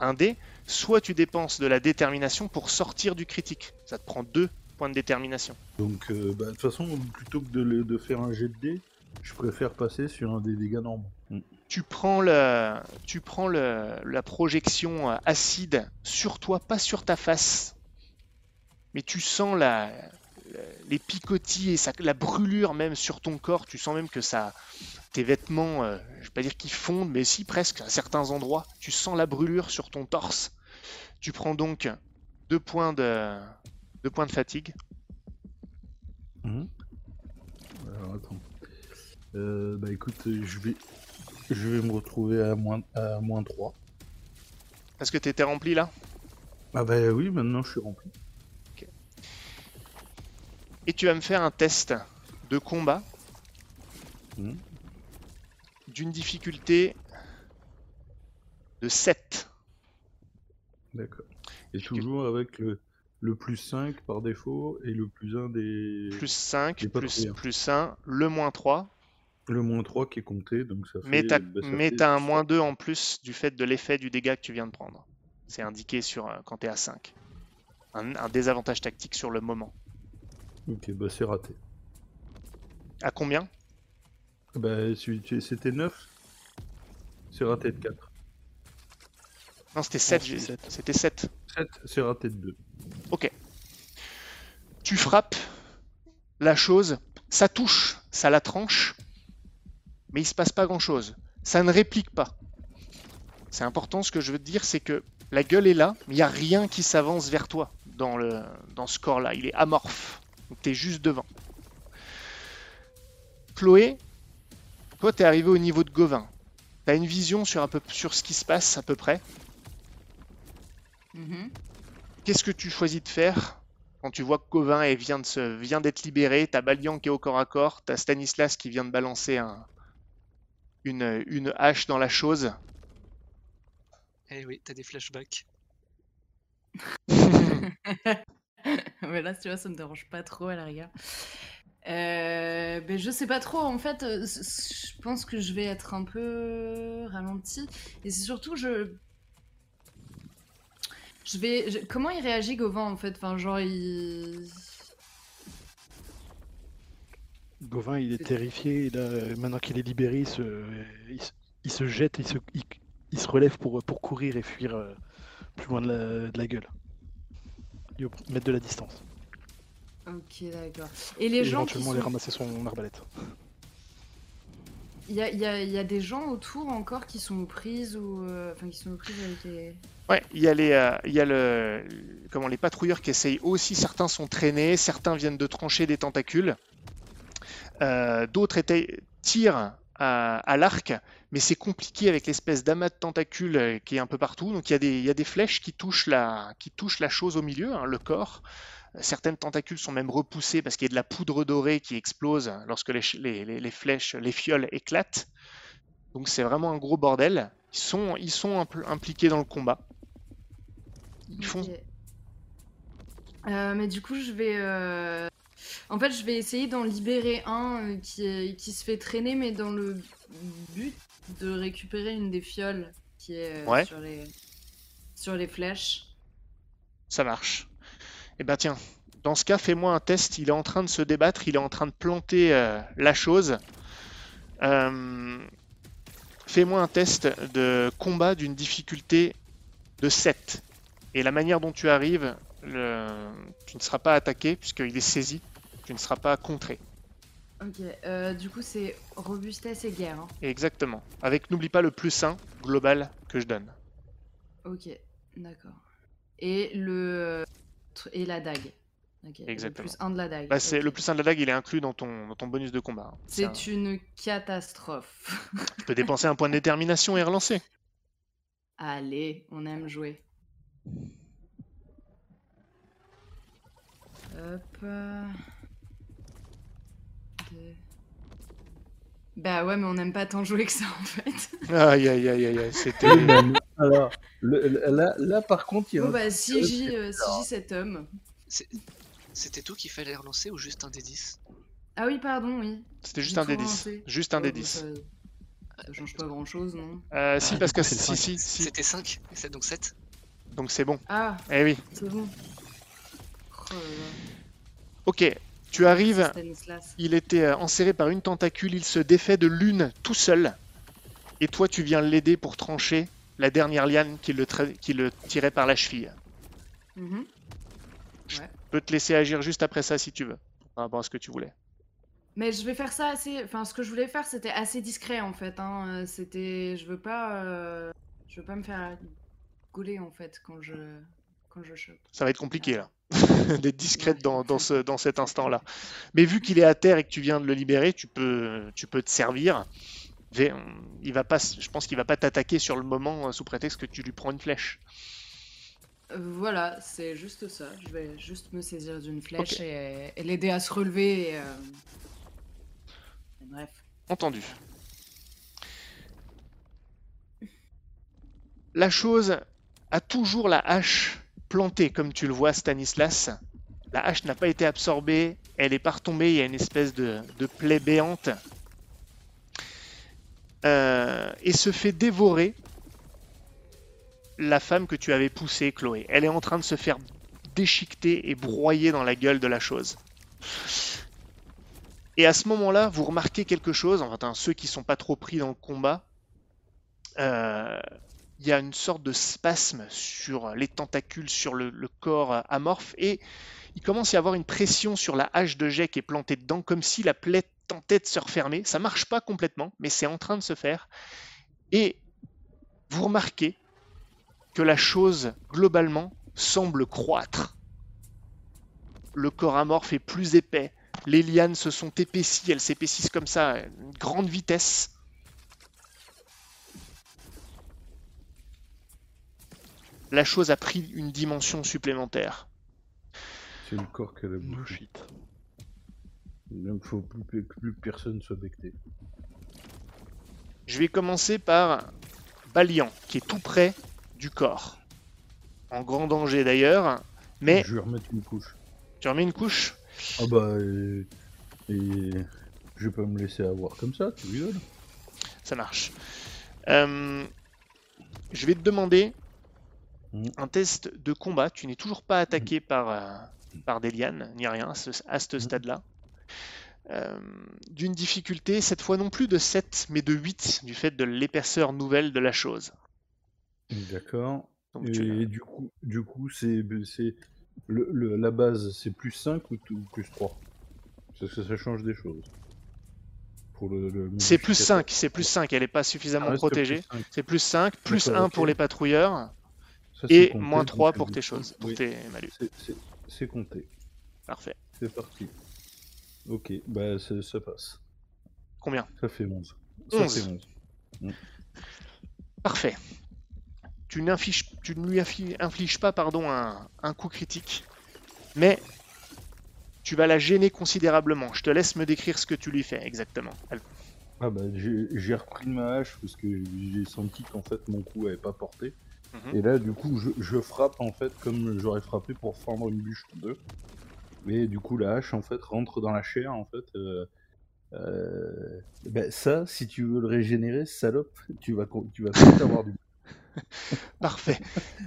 un dé, soit tu dépenses de la détermination pour sortir du critique. Ça te prend deux points de détermination. Donc, euh, bah, de toute façon, plutôt que de, le- de faire un jet de dés, je préfère passer sur un des dégâts normaux. Mm. Tu prends, le, tu prends le- la projection euh, acide sur toi, pas sur ta face, mais tu sens la- les picotis et ça- la brûlure même sur ton corps. Tu sens même que ça, tes vêtements, euh, je vais pas dire qu'ils fondent, mais si presque à certains endroits. Tu sens la brûlure sur ton torse. Tu prends donc deux points de, deux points de fatigue. Mhm. Alors, attends. Euh, bah écoute, euh, je vais, je vais me retrouver à moins, à moins 3. Est-ce que tu étais rempli là? Ah bah oui, maintenant je suis rempli. Et tu vas me faire un test de combat Mhm. d'une difficulté de 7. D'accord. Et toujours avec le, le plus 5 par défaut et le plus 1 des... Plus 5, J'ai pas plus, trouvé, hein. plus 1, le moins 3. Le moins 3 qui est compté, donc ça fait... Mais t'as bah, ça mais t'as un moins 2 en plus du fait de l'effet du dégât que tu viens de prendre. C'est indiqué sur euh, quand t'es à 5. Un, un désavantage tactique sur le moment. Ok, bah c'est raté. À combien? Bah c'était 9 C'est raté de 4. Non, c'était 7. c'était sept. C'était 7. 7, c'est raté de 2. Tu frappes la chose, ça touche, ça la tranche, mais il se passe pas grand chose. Ça ne réplique pas. C'est important, ce que je veux te dire, c'est que la gueule est là, mais il n'y a rien qui s'avance vers toi dans, le, dans ce corps-là. Il est amorphe. Donc tu es juste devant. Chloé, toi tu es arrivé au niveau de Gauvin. Tu as une vision sur, un peu, sur ce qui se passe à peu près. Mhm. Qu'est-ce que tu choisis de faire quand tu vois que Gauvin vient de se- vient d'être libéré T'as Balian qui est au corps à corps, t'as Stanislas qui vient de balancer un, une, une hache dans la chose. Eh oui, t'as des flashbacks. Mais là, tu vois, ça me dérange pas trop à la rigueur. Euh, ben, je sais pas trop, en fait, euh, je pense que je vais être un peu ralenti. Et c'est surtout, je. Je vais. je- Comment il réagit, Gauvin, en fait? Enfin, genre, il. Gauvin, il est terrifié. il a- maintenant qu'il est libéré, il se, il se, il se jette, il se, il, il se relève pour, pour courir et fuir euh, plus loin de la, de la gueule. Mettre de la distance. Ok, d'accord. Et les Et gens qui éventuellement sont... aller ramasser son arbalète. Il y a, il y a- il y a des gens autour encore qui sont aux prises ou... euh, Enfin, qui sont aux prises avec les... Ouais, il y a les, euh, il y a le, comment les patrouilleurs qui essayent aussi. Certains sont traînés, certains viennent de trancher des tentacules. Euh, D'autres étaient- tirent à, à l'arc, mais c'est compliqué avec l'espèce d'amas de tentacules euh, qui est un peu partout. Donc il y a des, y a des flèches qui touchent la, qui touchent la chose au milieu, hein, le corps. Certaines tentacules sont même repoussées parce qu'il y a de la poudre dorée qui explose lorsque les, les- les- flèches, les fioles éclatent. Donc c'est vraiment un gros bordel. Ils sont, ils sont impl- impliqués dans le combat. Ils font... Euh, mais du coup, je vais... euh, En fait, je vais essayer d'en libérer un qui, qui se fait traîner, mais dans le but de récupérer une des fioles qui est euh, Ouais. sur, les... sur les flèches. Ça marche. Eh ben tiens, dans ce cas, fais-moi un test. Il est en train de se débattre, il est en train de planter euh, la chose. Euh, Fais-moi un test de combat d'une difficulté de 7. Et la manière dont tu arrives, le- tu ne seras pas attaqué puisqu'il est saisi. Tu ne seras pas contré. Ok, euh, du coup c'est robustesse et guerre. hein. Exactement. Avec, n'oublie pas, le plus 1 global que je donne. Ok, d'accord. Et le et la dague. Ok. le Exactement. plus 1 de la dague. Bah. Le plus 1 de la dague, il est inclus dans ton, dans ton bonus de combat. hein. C'est un- C'est une catastrophe. Tu peux dépenser un point de détermination et relancer. Allez, on aime jouer. Hop. euh, deux. Bah ouais, mais on n'aime pas tant jouer que ça en fait. Aïe, aïe, aïe, aïe, aïe, c'était... Alors, le- le- là, là, par contre, il y a Bon bah si j'ai euh, si j'ai cet homme. C'était tout qu'il fallait relancer ou juste un des 10 Ah oui, pardon, oui. C'était juste un des 10. relancé. Juste un Oh, des bah, 10. Ça, ça change pas grand chose, non Euh, si, parce que c'est si, si, si. C'était 5, et c'est donc 7. Donc c'est bon. Ah, Eh oui. c'est bon. Oh là là, Ok, tu arrives. Il était euh, enserré par une tentacule. Il se défait de l'une tout seul. Et toi, tu viens l'aider pour trancher la dernière liane qui le, tra- qui le tirait par la cheville. Mhm. Je peux te laisser agir juste après ça si tu veux. Par rapport à ce que tu voulais. Mais je vais faire ça assez. Enfin, ce que je voulais faire, c'était assez discret en fait. Hein. Euh, C'était. Je veux pas. euh, Je veux pas me faire gauler en fait quand je. Quand je chope. Ça va être compliqué là. D'être discrète dans, dans, ce, dans cet instant-là. Mais vu qu'il est à terre et que tu viens de le libérer, tu peux, tu peux te servir. Il va pas, je pense qu'il va pas t'attaquer sur le moment euh, sous prétexte que tu lui prends une flèche. Euh, Voilà, c'est juste ça. Je vais juste me saisir d'une flèche et, et l'aider à se relever. Et, euh, et Bref. Entendu. La chose a toujours la hache plantée, comme tu le vois, Stanislas. La hache n'a pas été absorbée, elle est pas retombée, il y a une espèce de, de plaie béante. Euh, et se fait dévorer la femme que tu avais poussée, Chloé. Elle est en train de se faire déchiqueter et broyer dans la gueule de la chose. Et à ce moment-là, vous remarquez quelque chose, enfin ceux qui sont pas trop pris dans le combat, euh, il y a une sorte de spasme sur les tentacules, sur le, corps amorphe, et il commence à y avoir une pression sur la hache de jet qui est plantée dedans, comme si la plaie tentait de se refermer. Ça marche pas complètement, mais c'est en train de se faire. Et vous remarquez que la chose, globalement, semble croître. Le corps amorphe est plus épais, les lianes se sont épaissies, elles s'épaississent comme ça à une grande vitesse. La chose a pris une dimension supplémentaire. c'est le corps qu'elle a shit. Donc faut plus que plus personne soit becté. Je vais commencer par Balian, qui est tout près du corps. En grand danger d'ailleurs, mais Je vais remettre une couche. tu remets une couche? Ah bah et, et je vais pas me laisser avoir comme ça, tu rigoles? Ça marche. Euh, je vais te demander Mhm. un test de combat. Tu n'es toujours pas attaqué par, euh, par des lianes, ni rien à ce, à ce Mhm. stade-là. Euh, D'une difficulté, cette fois non plus de 7, mais de 8, du fait de l'épaisseur nouvelle de la chose. D'accord. Tu. Et du coup, du coup, c'est c'est le, le- la base, c'est plus 5 ou, plus 3 Parce que ça change des choses. Pour le, le C'est plus modificateur. 5, c'est plus 5, elle n'est pas Ah, suffisamment plus protégée. 5. C'est plus 5, plus D'accord, 1 ok. pour les patrouilleurs, Ça, et compté, moins donc 3 c'est pour tes choses, pour oui, tes malus. c'est- compté. Parfait. C'est parti. Ok, bah ça, ça passe. Combien? Ça fait 11. Ça 11. fait 11. Parfait. Tu, ne lui infli- infliges pas pardon, un, un coup critique, mais tu vas la gêner considérablement. Je te laisse me décrire ce que tu lui fais exactement. Elle- Ah bah j'ai j'ai repris ma hache parce que j'ai senti qu'en fait mon coup avait pas porté. Et là du coup je, je frappe en fait comme j'aurais frappé pour fendre une bûche en deux. Mais du coup la hache en fait rentre dans la chair en fait. euh, euh, ben, ça si tu veux le régénérer salope tu vas tu vas avoir du. Parfait.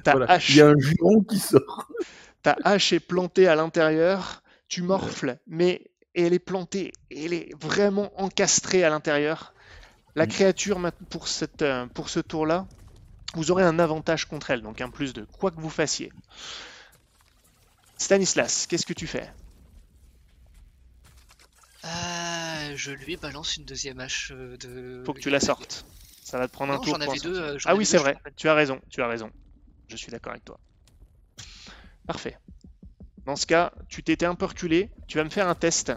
Ta, Voilà. hache, Il y a un juron qui sort. ta hache est plantée à l'intérieur, tu morfles, mais elle est plantée, elle est vraiment encastrée à l'intérieur. La Mm. créature, pour, cette, euh, pour ce tour-là, vous aurez un avantage contre elle, donc un plus de quoi que vous fassiez. Stanislas, qu'est-ce que tu fais? Euh, je lui balance une deuxième hache euh, de. Faut que tu la sortes. Ça va te prendre un tour avais deux. euh, Ah oui, c'est vrai. Tu as raison, tu as raison. Je suis d'accord avec toi. Parfait. Dans ce cas, tu t'étais un peu reculé. Tu vas me faire un test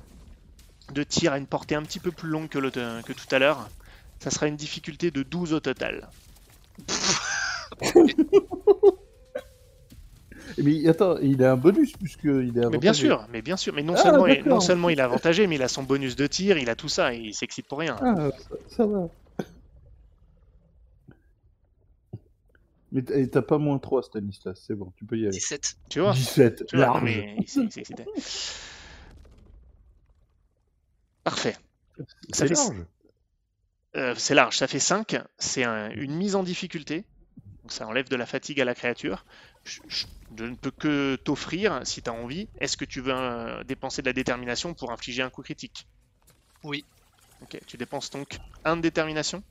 de tir à une portée un petit peu plus longue que, le- que tout à l'heure. Ça sera une difficulté de 12 au total. Mais attends, il a un bonus puisque il est Mais bien avantagé. sûr, mais bien sûr. Mais non Ah, seulement, il, non seulement il est avantagé, mais il a son bonus de tir, il a tout ça, et il s'excite pour rien. Ah, ça, ça va. Mais t'as pas moins 3, Stanislas, c'est bon, tu peux y aller. 17. Tu vois? 17, Tu vois, mais. Parfait. ça fait- large. Euh, c'est large, ça fait 5. C'est un- une mise en difficulté. Donc ça enlève de la fatigue à la créature. Je, je- je ne peux que t'offrir, si tu as envie, est-ce que tu veux euh, dépenser de la détermination pour infliger un coup critique? Oui. Ok, tu dépenses donc 1 de détermination?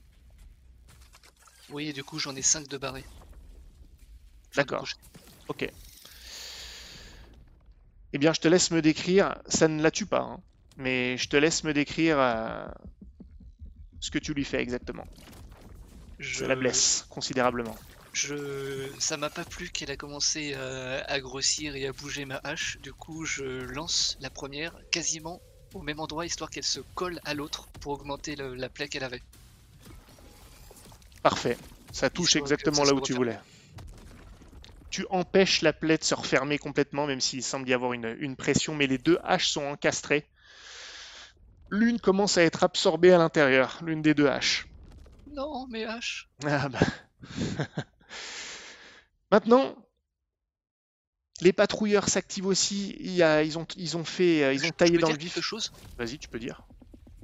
Oui, et du coup, j'en ai 5 de barrés. D'accord. Ok. Eh bien, je te laisse me décrire, ça ne la tue pas, hein, mais je te laisse me décrire euh, ce que tu lui fais exactement. Je Ça la blesse considérablement. Je... Ça m'a pas plu qu'elle a commencé euh, à grossir et à bouger ma hache. Du coup, je lance la première quasiment au même endroit, histoire qu'elle se colle à l'autre pour augmenter le- la plaie qu'elle avait. Parfait. Ça touche Histoire exactement ça là où tu voulais. Tu empêches la plaie de se refermer complètement, même s'il semble y avoir une, une pression, mais les deux haches sont encastrées. L'une commence à être absorbée à l'intérieur, l'une des deux haches. Non, mes haches Ah bah. Maintenant, les patrouilleurs s'activent aussi. Il y a- ils, ont, ils ont fait, euh, ils ont taillé dans le vif. quelque chose? Vas-y, tu peux dire.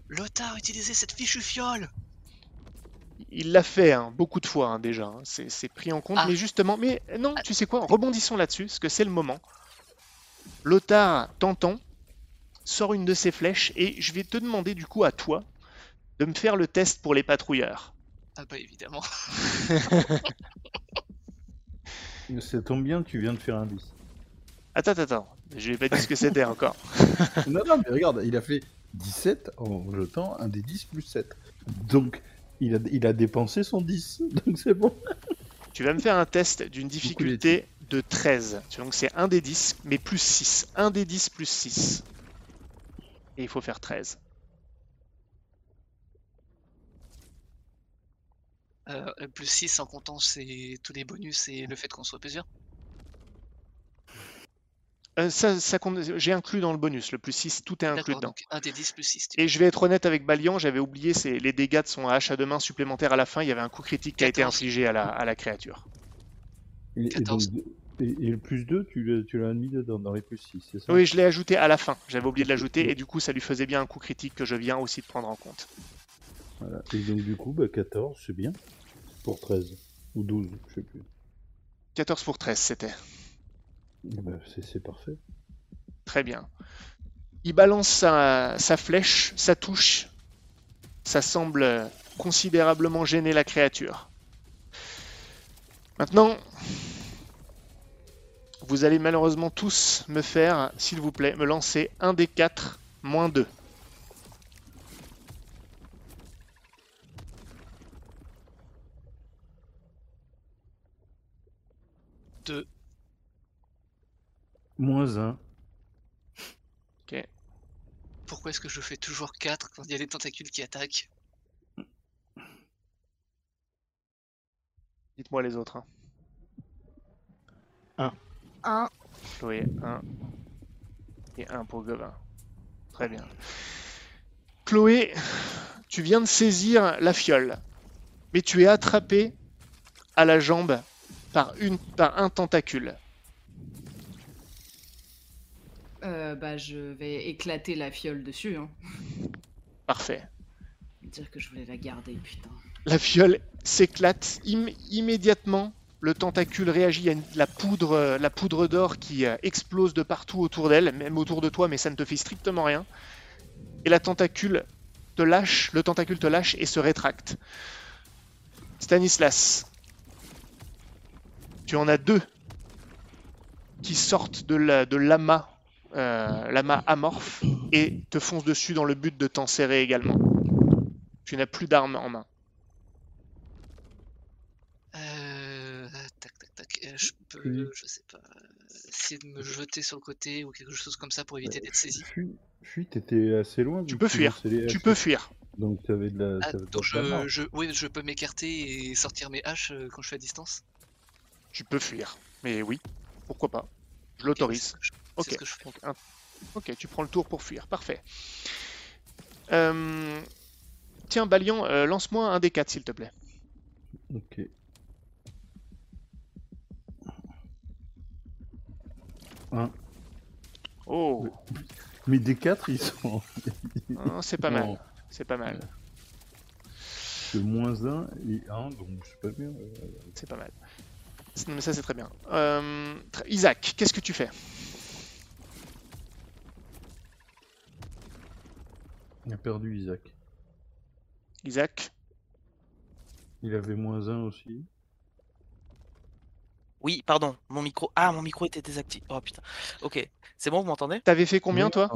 Lothar a utilisé cette fichue fiole Il l'a fait hein, beaucoup de fois hein, déjà. hein. C'est pris en compte. Ah. Mais justement, mais non, tu sais quoi? Rebondissons là-dessus, parce que c'est le moment. Lothar t'entend, sort une de ses flèches, et je vais te demander du coup à toi de me faire le test pour les patrouilleurs. Ah bah évidemment. Ça tombe bien, tu viens de faire un 10. Attends, attends, attends. Je n'ai pas dit ce que c'était encore. non, non, mais regarde, il a fait 17 en jetant un des 10 plus 7. Donc, il a, il a dépensé son 10. Donc, c'est bon. Tu vas me faire un test d'une difficulté de 13. Tu vois, Donc c'est un des 10, mais plus 6. Un des 10 plus 6. Et il faut faire 13. Euh, plus 6 en comptant c'est tous les bonus et le fait qu'on soit plusieurs. Euh, ça, ça compte- J'ai inclus dans le bonus, le plus 6, tout est inclus dedans. donc 1 des 10 plus 6. Et je vais être honnête avec Balian, j'avais oublié c'est les dégâts de son hache à deux mains supplémentaires à la fin. Il y avait un coup critique qui a été 14. infligé à la, à la créature. Et, et 14. donc, et, et le plus 2, tu l'as, tu l'as mis dedans, dans les plus 6, c'est ça? Oui, je l'ai ajouté à la fin. J'avais oublié de l'ajouter et du coup, ça lui faisait bien un coup critique que je viens aussi de prendre en compte. Voilà. Et donc, du coup, bah, 14, c'est bien. Pour 13. Ou 12, je sais plus. 14 pour 13, c'était. Ben, c'est, parfait. Très bien. Il balance sa, sa flèche, ça touche. Ça semble considérablement gêner la créature. Maintenant, vous allez malheureusement tous me faire, s'il vous plaît, me lancer un des 4 moins 2. Deux. Moins 1. Pourquoi est-ce que je fais toujours 4 quand il y a des tentacules qui attaquent Dites-moi les autres. hein. Chloé, 1. Et 1 pour Gobin. Très bien. Chloé, tu viens de saisir la fiole, mais tu es attrapé à la jambe par, une, par un tentacule. Euh, bah, je vais éclater la fiole dessus. Hein. Parfait. Dire que je voulais la garder, putain. La fiole s'éclate Im- immédiatement. Le tentacule réagit. Une- la poudre, euh, la poudre d'or qui euh, explose de partout autour d'elle, même autour de toi, mais ça ne te fait strictement rien. Et la tentacule te lâche, le tentacule te lâche et se rétracte. Stanislas, tu en as deux qui sortent de la- de l'amas euh, lama amorphe et te fonce dessus dans le but de t'en serrer également. Tu n'as plus d'armes en main. Euh, tac, tac, tac. euh, je peux, je sais pas, essayer de me jeter sur le côté ou quelque chose comme ça pour éviter d'être saisi. Fuis, t'étais assez loin. Tu peux fuir. Tu peux fuir. Donc t'avais de la. Ah, donc la je, oui, je peux m'écarter et sortir mes haches euh, quand je suis à distance. Tu peux fuir. Mais oui, pourquoi pas. Je Ok, l'autorise. c'est ce que je- Ok. Ce que je fais. Donc, un- Ok, tu prends le tour pour fuir. Parfait. Euh, Tiens, Balian, euh, lance-moi un des 4 s'il te plaît. Ok. Un. Oh, Mais des 4 ils sont. hein, c'est pas mal. C'est pas mal. de moins 1 et 1, donc c'est pas bien. C'est pas mal. Non, mais ça, c'est très bien. Euh, Isaac, qu'est-ce que tu fais? Il a perdu Isaac. Isaac? Il avait moins 1 aussi. Oui, pardon, mon micro. Ah, mon micro était désactivé. Oh putain. Ok, c'est bon, vous m'entendez? T'avais fait combien, toi?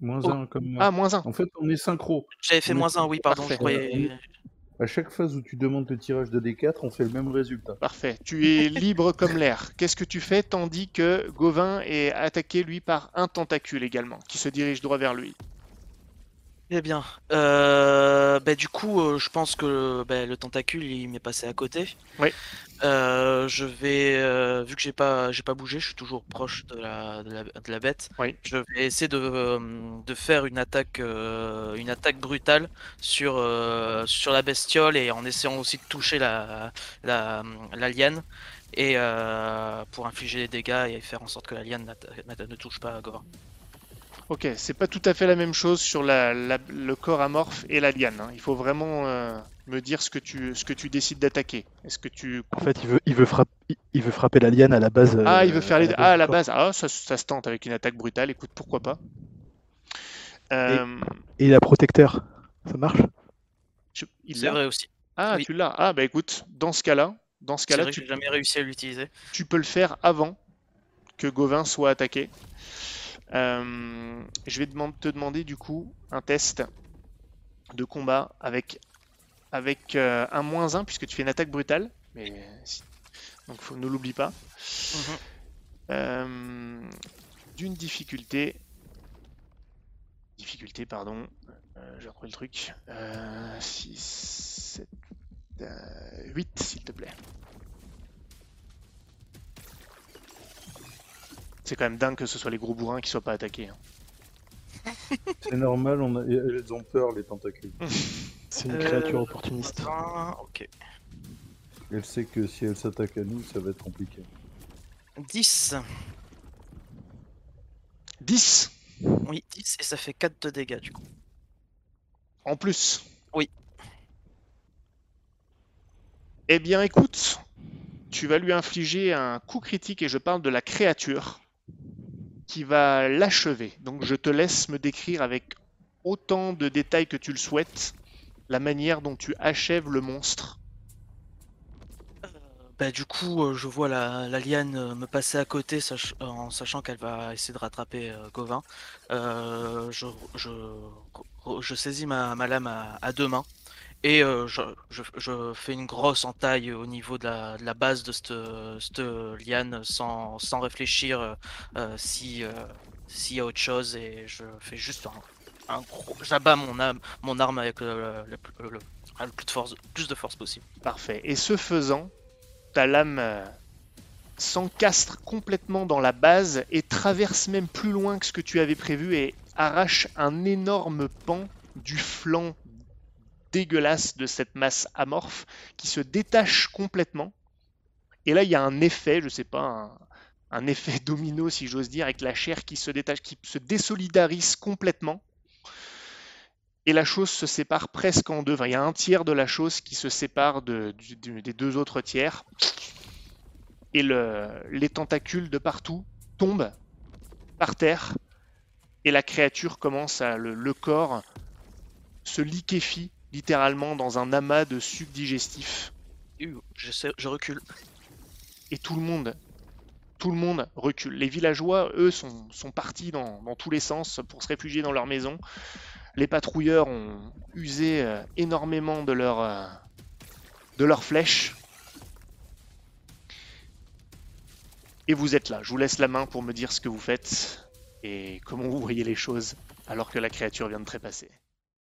Moins Oh. 1 comme moi. Ah, moins 1. En fait, on est synchro. J'avais fait moins un, oui, pardon, je croyais. À chaque phase où tu demandes le tirage de D4, on fait le même résultat. Parfait. Tu es libre comme l'air. Qu'est-ce que tu fais tandis que Gauvin est attaqué, lui, par un tentacule également, qui se dirige droit vers lui? Eh bien, euh, bah, du coup, euh, je pense que bah, le tentacule il m'est passé à côté. Oui. Euh, je vais, vu que j'ai pas, j'ai pas bougé, je suis toujours proche de la, de la, de la bête. Oui. Je vais essayer de, de faire une attaque, une attaque brutale sur, sur la bestiole et en essayant aussi de toucher la, la, la liane et pour infliger des dégâts et faire en sorte que la liane ne touche pas Gorin. Ok, c'est pas tout à fait la même chose sur la- la- le corps amorphe et la liane. hein. Il faut vraiment euh, me dire ce que tu, ce que tu décides d'attaquer. Est-ce que tu... En fait, il veut, il veut, frapper, il veut frapper la liane à la base. Ah, euh, il veut faire les... base Ah, à la corps. base. Ah, ça, ça se tente avec une attaque brutale. Écoute, pourquoi pas. Euh, Et la protecteur, ça marche? je- il C'est l'a vrai aussi. Ah, Oui. tu l'as. Ah, bah écoute, dans ce cas-là, dans ce cas-là, vrai que tu, j'ai jamais réussi à l'utiliser. tu peux le faire avant que Gauvin soit attaqué. Euh, je vais te demander du coup un test de combat avec, avec euh, un moins 1 puisque tu fais une attaque brutale. Mais, si- Donc faut, ne l'oublie pas. Mhm. Euh, D'une difficulté. Difficulté, pardon. Euh, J'ai retrouvé le truc. Euh, 6, 7, 8 s'il te plaît. C'est quand même dingue que ce soit les gros bourrins qui soient pas attaqués. hein. C'est normal, on a... elles ont peur, les tentacules. C'est une Euh, créature opportuniste. Ah, ok. Elle sait que si elle s'attaque à nous, ça va être compliqué. 10. 10 Oui, 10 et ça fait 4 de dégâts du coup. en plus? Oui. Eh bien écoute, tu vas lui infliger un coup critique et je parle de la créature qui va l'achever. Donc je te laisse me décrire avec autant de détails que tu le souhaites la manière dont tu achèves le monstre. Bah, du coup, euh, je vois la, la liane euh, me passer à côté euh, en sachant qu'elle va essayer de rattraper euh, Gauvin. Euh, je, je, je saisis ma, ma lame à deux mains et euh, je, fais une grosse entaille au niveau de la, base de cette, liane sans, réfléchir euh, euh, si, s'il y a autre chose et je fais juste un, un gros. J'abats mon, arme avec le, plus, de force, plus de force possible. Parfait. Et ce faisant, ta lame s'encastre complètement dans la base et traverse même plus loin que ce que tu avais prévu et arrache un énorme pan du flanc dégueulasse de cette masse amorphe qui se détache complètement. Et là, il y a un effet, je sais pas, un, effet domino si j'ose dire, avec la chair qui se détache, qui se désolidarise complètement. Et la chose se sépare presque en deux. Il y a un tiers de la chose qui se sépare des deux autres tiers. Et le- les tentacules de partout tombent par terre. Et la créature commence à. Le corps se liquéfie littéralement dans un amas de sucs digestifs. Ouh, Je, sais- je recule. Et tout le monde tout le monde recule. Les villageois, eux, sont, sont partis dans, dans tous les sens pour se réfugier dans leur maison. Les patrouilleurs ont usé euh, énormément de leurs euh, de leurs flèches. Et vous êtes là. Je vous laisse la main pour me dire ce que vous faites et comment vous voyez les choses alors que la créature vient de trépasser.